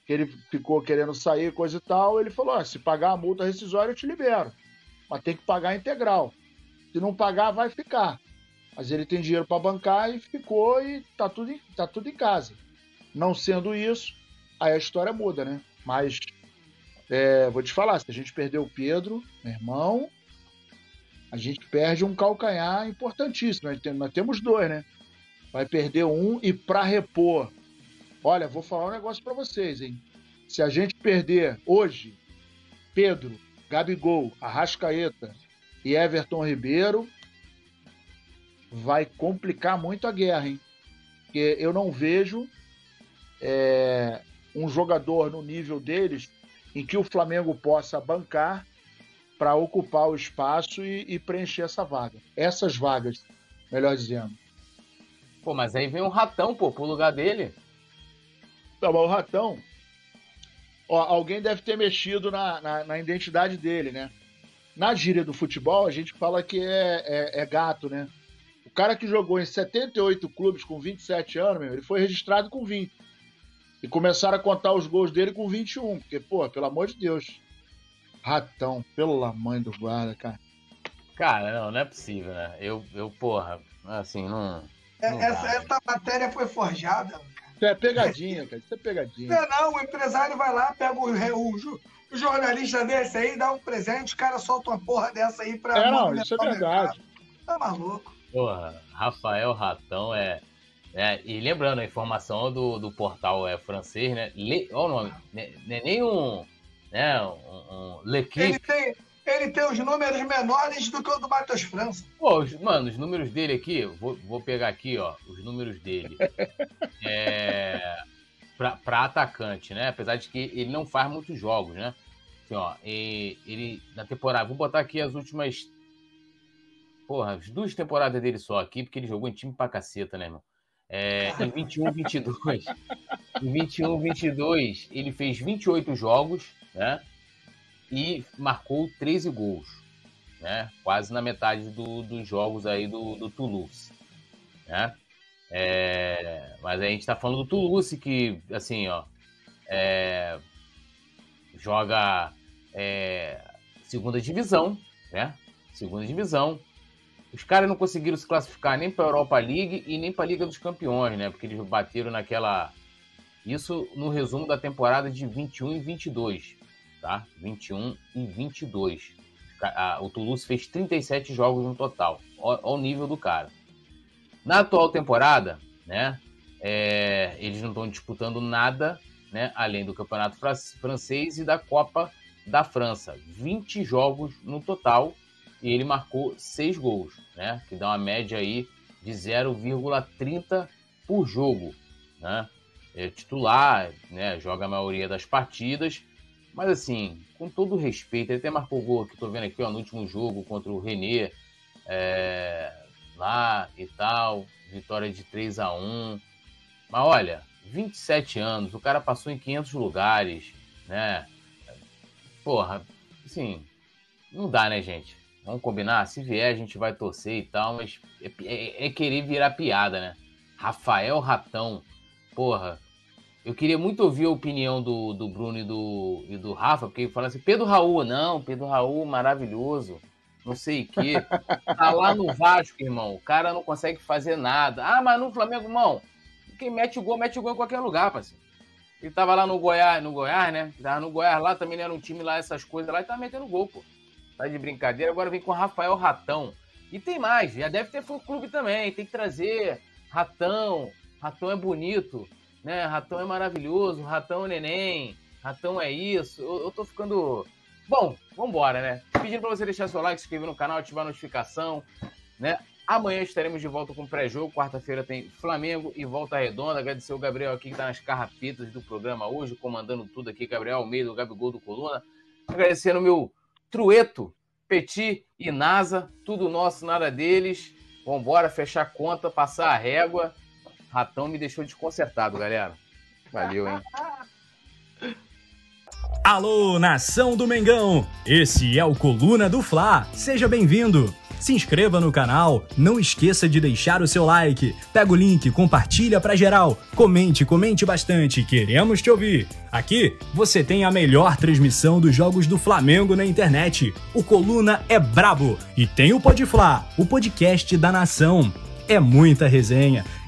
que ele ficou querendo sair, coisa e tal, ele falou: ah, se pagar a multa rescisória, eu te libero. Mas tem que pagar integral. Se não pagar, vai ficar. Mas ele tem dinheiro para bancar e ficou e tá tudo, em, tá tudo em casa. Não sendo isso, aí a história muda, né? Mas é, vou te falar, se a gente perder o Pedro, meu irmão, a gente perde um calcanhar importantíssimo. Nós temos dois, né? Vai perder um e para repor. Olha, vou falar um negócio para vocês, hein? Se a gente perder hoje Pedro, Gabigol, Arrascaeta e Everton Ribeiro, vai complicar muito a guerra, hein? Porque eu não vejo é, um jogador no nível deles em que o Flamengo possa bancar para ocupar o espaço e, e, preencher essa vaga. Essas vagas, melhor dizendo. Pô, mas aí vem um ratão, pô, pro lugar dele. Não, mas o ratão. Ó, alguém deve ter mexido na, na, na, identidade dele, né? Na gíria do futebol, a gente fala que é, é, é gato, né? O cara que jogou em 78 clubes com 27 anos, meu, ele foi registrado com 20. E começaram a contar os gols dele com 21. Porque, pô, pelo amor de Deus. Ratão, pela mãe do guarda, cara. Cara, não, não é possível, né? Eu, eu porra, assim, não. É, essa, essa matéria foi forjada, cara. Isso é pegadinha, cara. Isso é pegadinha. Não, não, o empresário vai lá, pega o, o, o jornalista desse aí, dá um presente, o cara solta uma porra dessa aí pra. É, não, isso é verdade. Tá maluco. Porra, Rafael Ratão é. É, e lembrando, a informação do, do portal é francês, né? Le, olha o nome, né, não é nem um, né, um, um Ele tem, ele tem os números menores do que o do Matheus França. Pô, os, mano, os números dele aqui, vou, vou pegar aqui, ó, os números dele. é, pra, pra atacante, né? Apesar de que ele não faz muitos jogos, né? Assim, ó, ele, na temporada, vou botar aqui as últimas. Porra, as duas temporadas dele só aqui, porque ele jogou em time pra caceta, né, irmão? É, em 21, 22. em 21, 22, ele fez 28 jogos, né? E marcou 13 gols, né? Quase na metade do, dos jogos aí do, do Toulouse, né? É, mas a gente está falando do Toulouse, que, assim, ó, é, joga é, segunda divisão, né? Segunda divisão, os caras não conseguiram se classificar nem para a Europa League e nem para a Liga dos Campeões, né? Porque eles bateram naquela. Isso no resumo da temporada de 21 e 22, tá? 21 e 22. O Toulouse fez 37 jogos no total. Olha o nível do cara. Na atual temporada, né? É, eles não estão disputando nada, né? Além do Campeonato Francês e da Copa da França. 20 jogos no total e ele marcou seis gols, né? Que dá uma média aí de 0,30 por jogo, né? É titular, né? Joga a maioria das partidas, mas assim, com todo respeito, ele até marcou gol que tô vendo aqui ó, no último jogo contra o René, é, lá e tal, vitória de 3 a 1 Mas olha, 27 anos, o cara passou em 500 lugares, né? Porra, assim, não dá, né, gente? Vamos combinar? Se vier, a gente vai torcer e tal, mas é, é, é querer virar piada, né? Rafael Ratão. Porra, eu queria muito ouvir a opinião do, do Bruno e do, e do Rafa, porque fala assim, Pedro Raul, não, Pedro Raul, maravilhoso, não sei o quê. Tá lá no Vasco, irmão, o cara não consegue fazer nada. Ah, mas no Flamengo, irmão, quem mete o gol, mete o gol em qualquer lugar, parceiro. Ele tava lá no Goiás, no Goiás, né? Tava no Goiás lá, também era um time lá, essas coisas lá, e tava metendo gol, pô. Tá de brincadeira. Agora vem com Rafael Ratão. E tem mais, já deve ter fã-clube também. Tem que trazer Ratão. Ratão é bonito, né? Ratão é maravilhoso. Ratão é neném. Ratão é isso. Eu, eu tô ficando. Bom, vambora, né? Pedindo pra você deixar seu like, se inscrever no canal, ativar a notificação, né? Amanhã estaremos de volta com pré-jogo. Quarta-feira tem Flamengo e Volta Redonda. Agradecer o Gabriel aqui que tá nas carrapetas do programa hoje, comandando tudo aqui. Gabriel Almeida, o Gabigol do Coluna. Agradecendo o meu Trueto, Petit e NASA, tudo nosso, nada deles. Vambora fechar a conta, passar a régua. Ratão me deixou desconcertado, galera. Valeu, hein? Alô, nação do Mengão! Esse é o Coluna do Fla. Seja bem-vindo. Se inscreva no canal, não esqueça de deixar o seu like. Pega o link, compartilha pra geral. Comente, comente bastante, queremos te ouvir. Aqui você tem a melhor transmissão dos jogos do Flamengo na internet. O Coluna é brabo e tem o Podfla, o podcast da nação. É muita resenha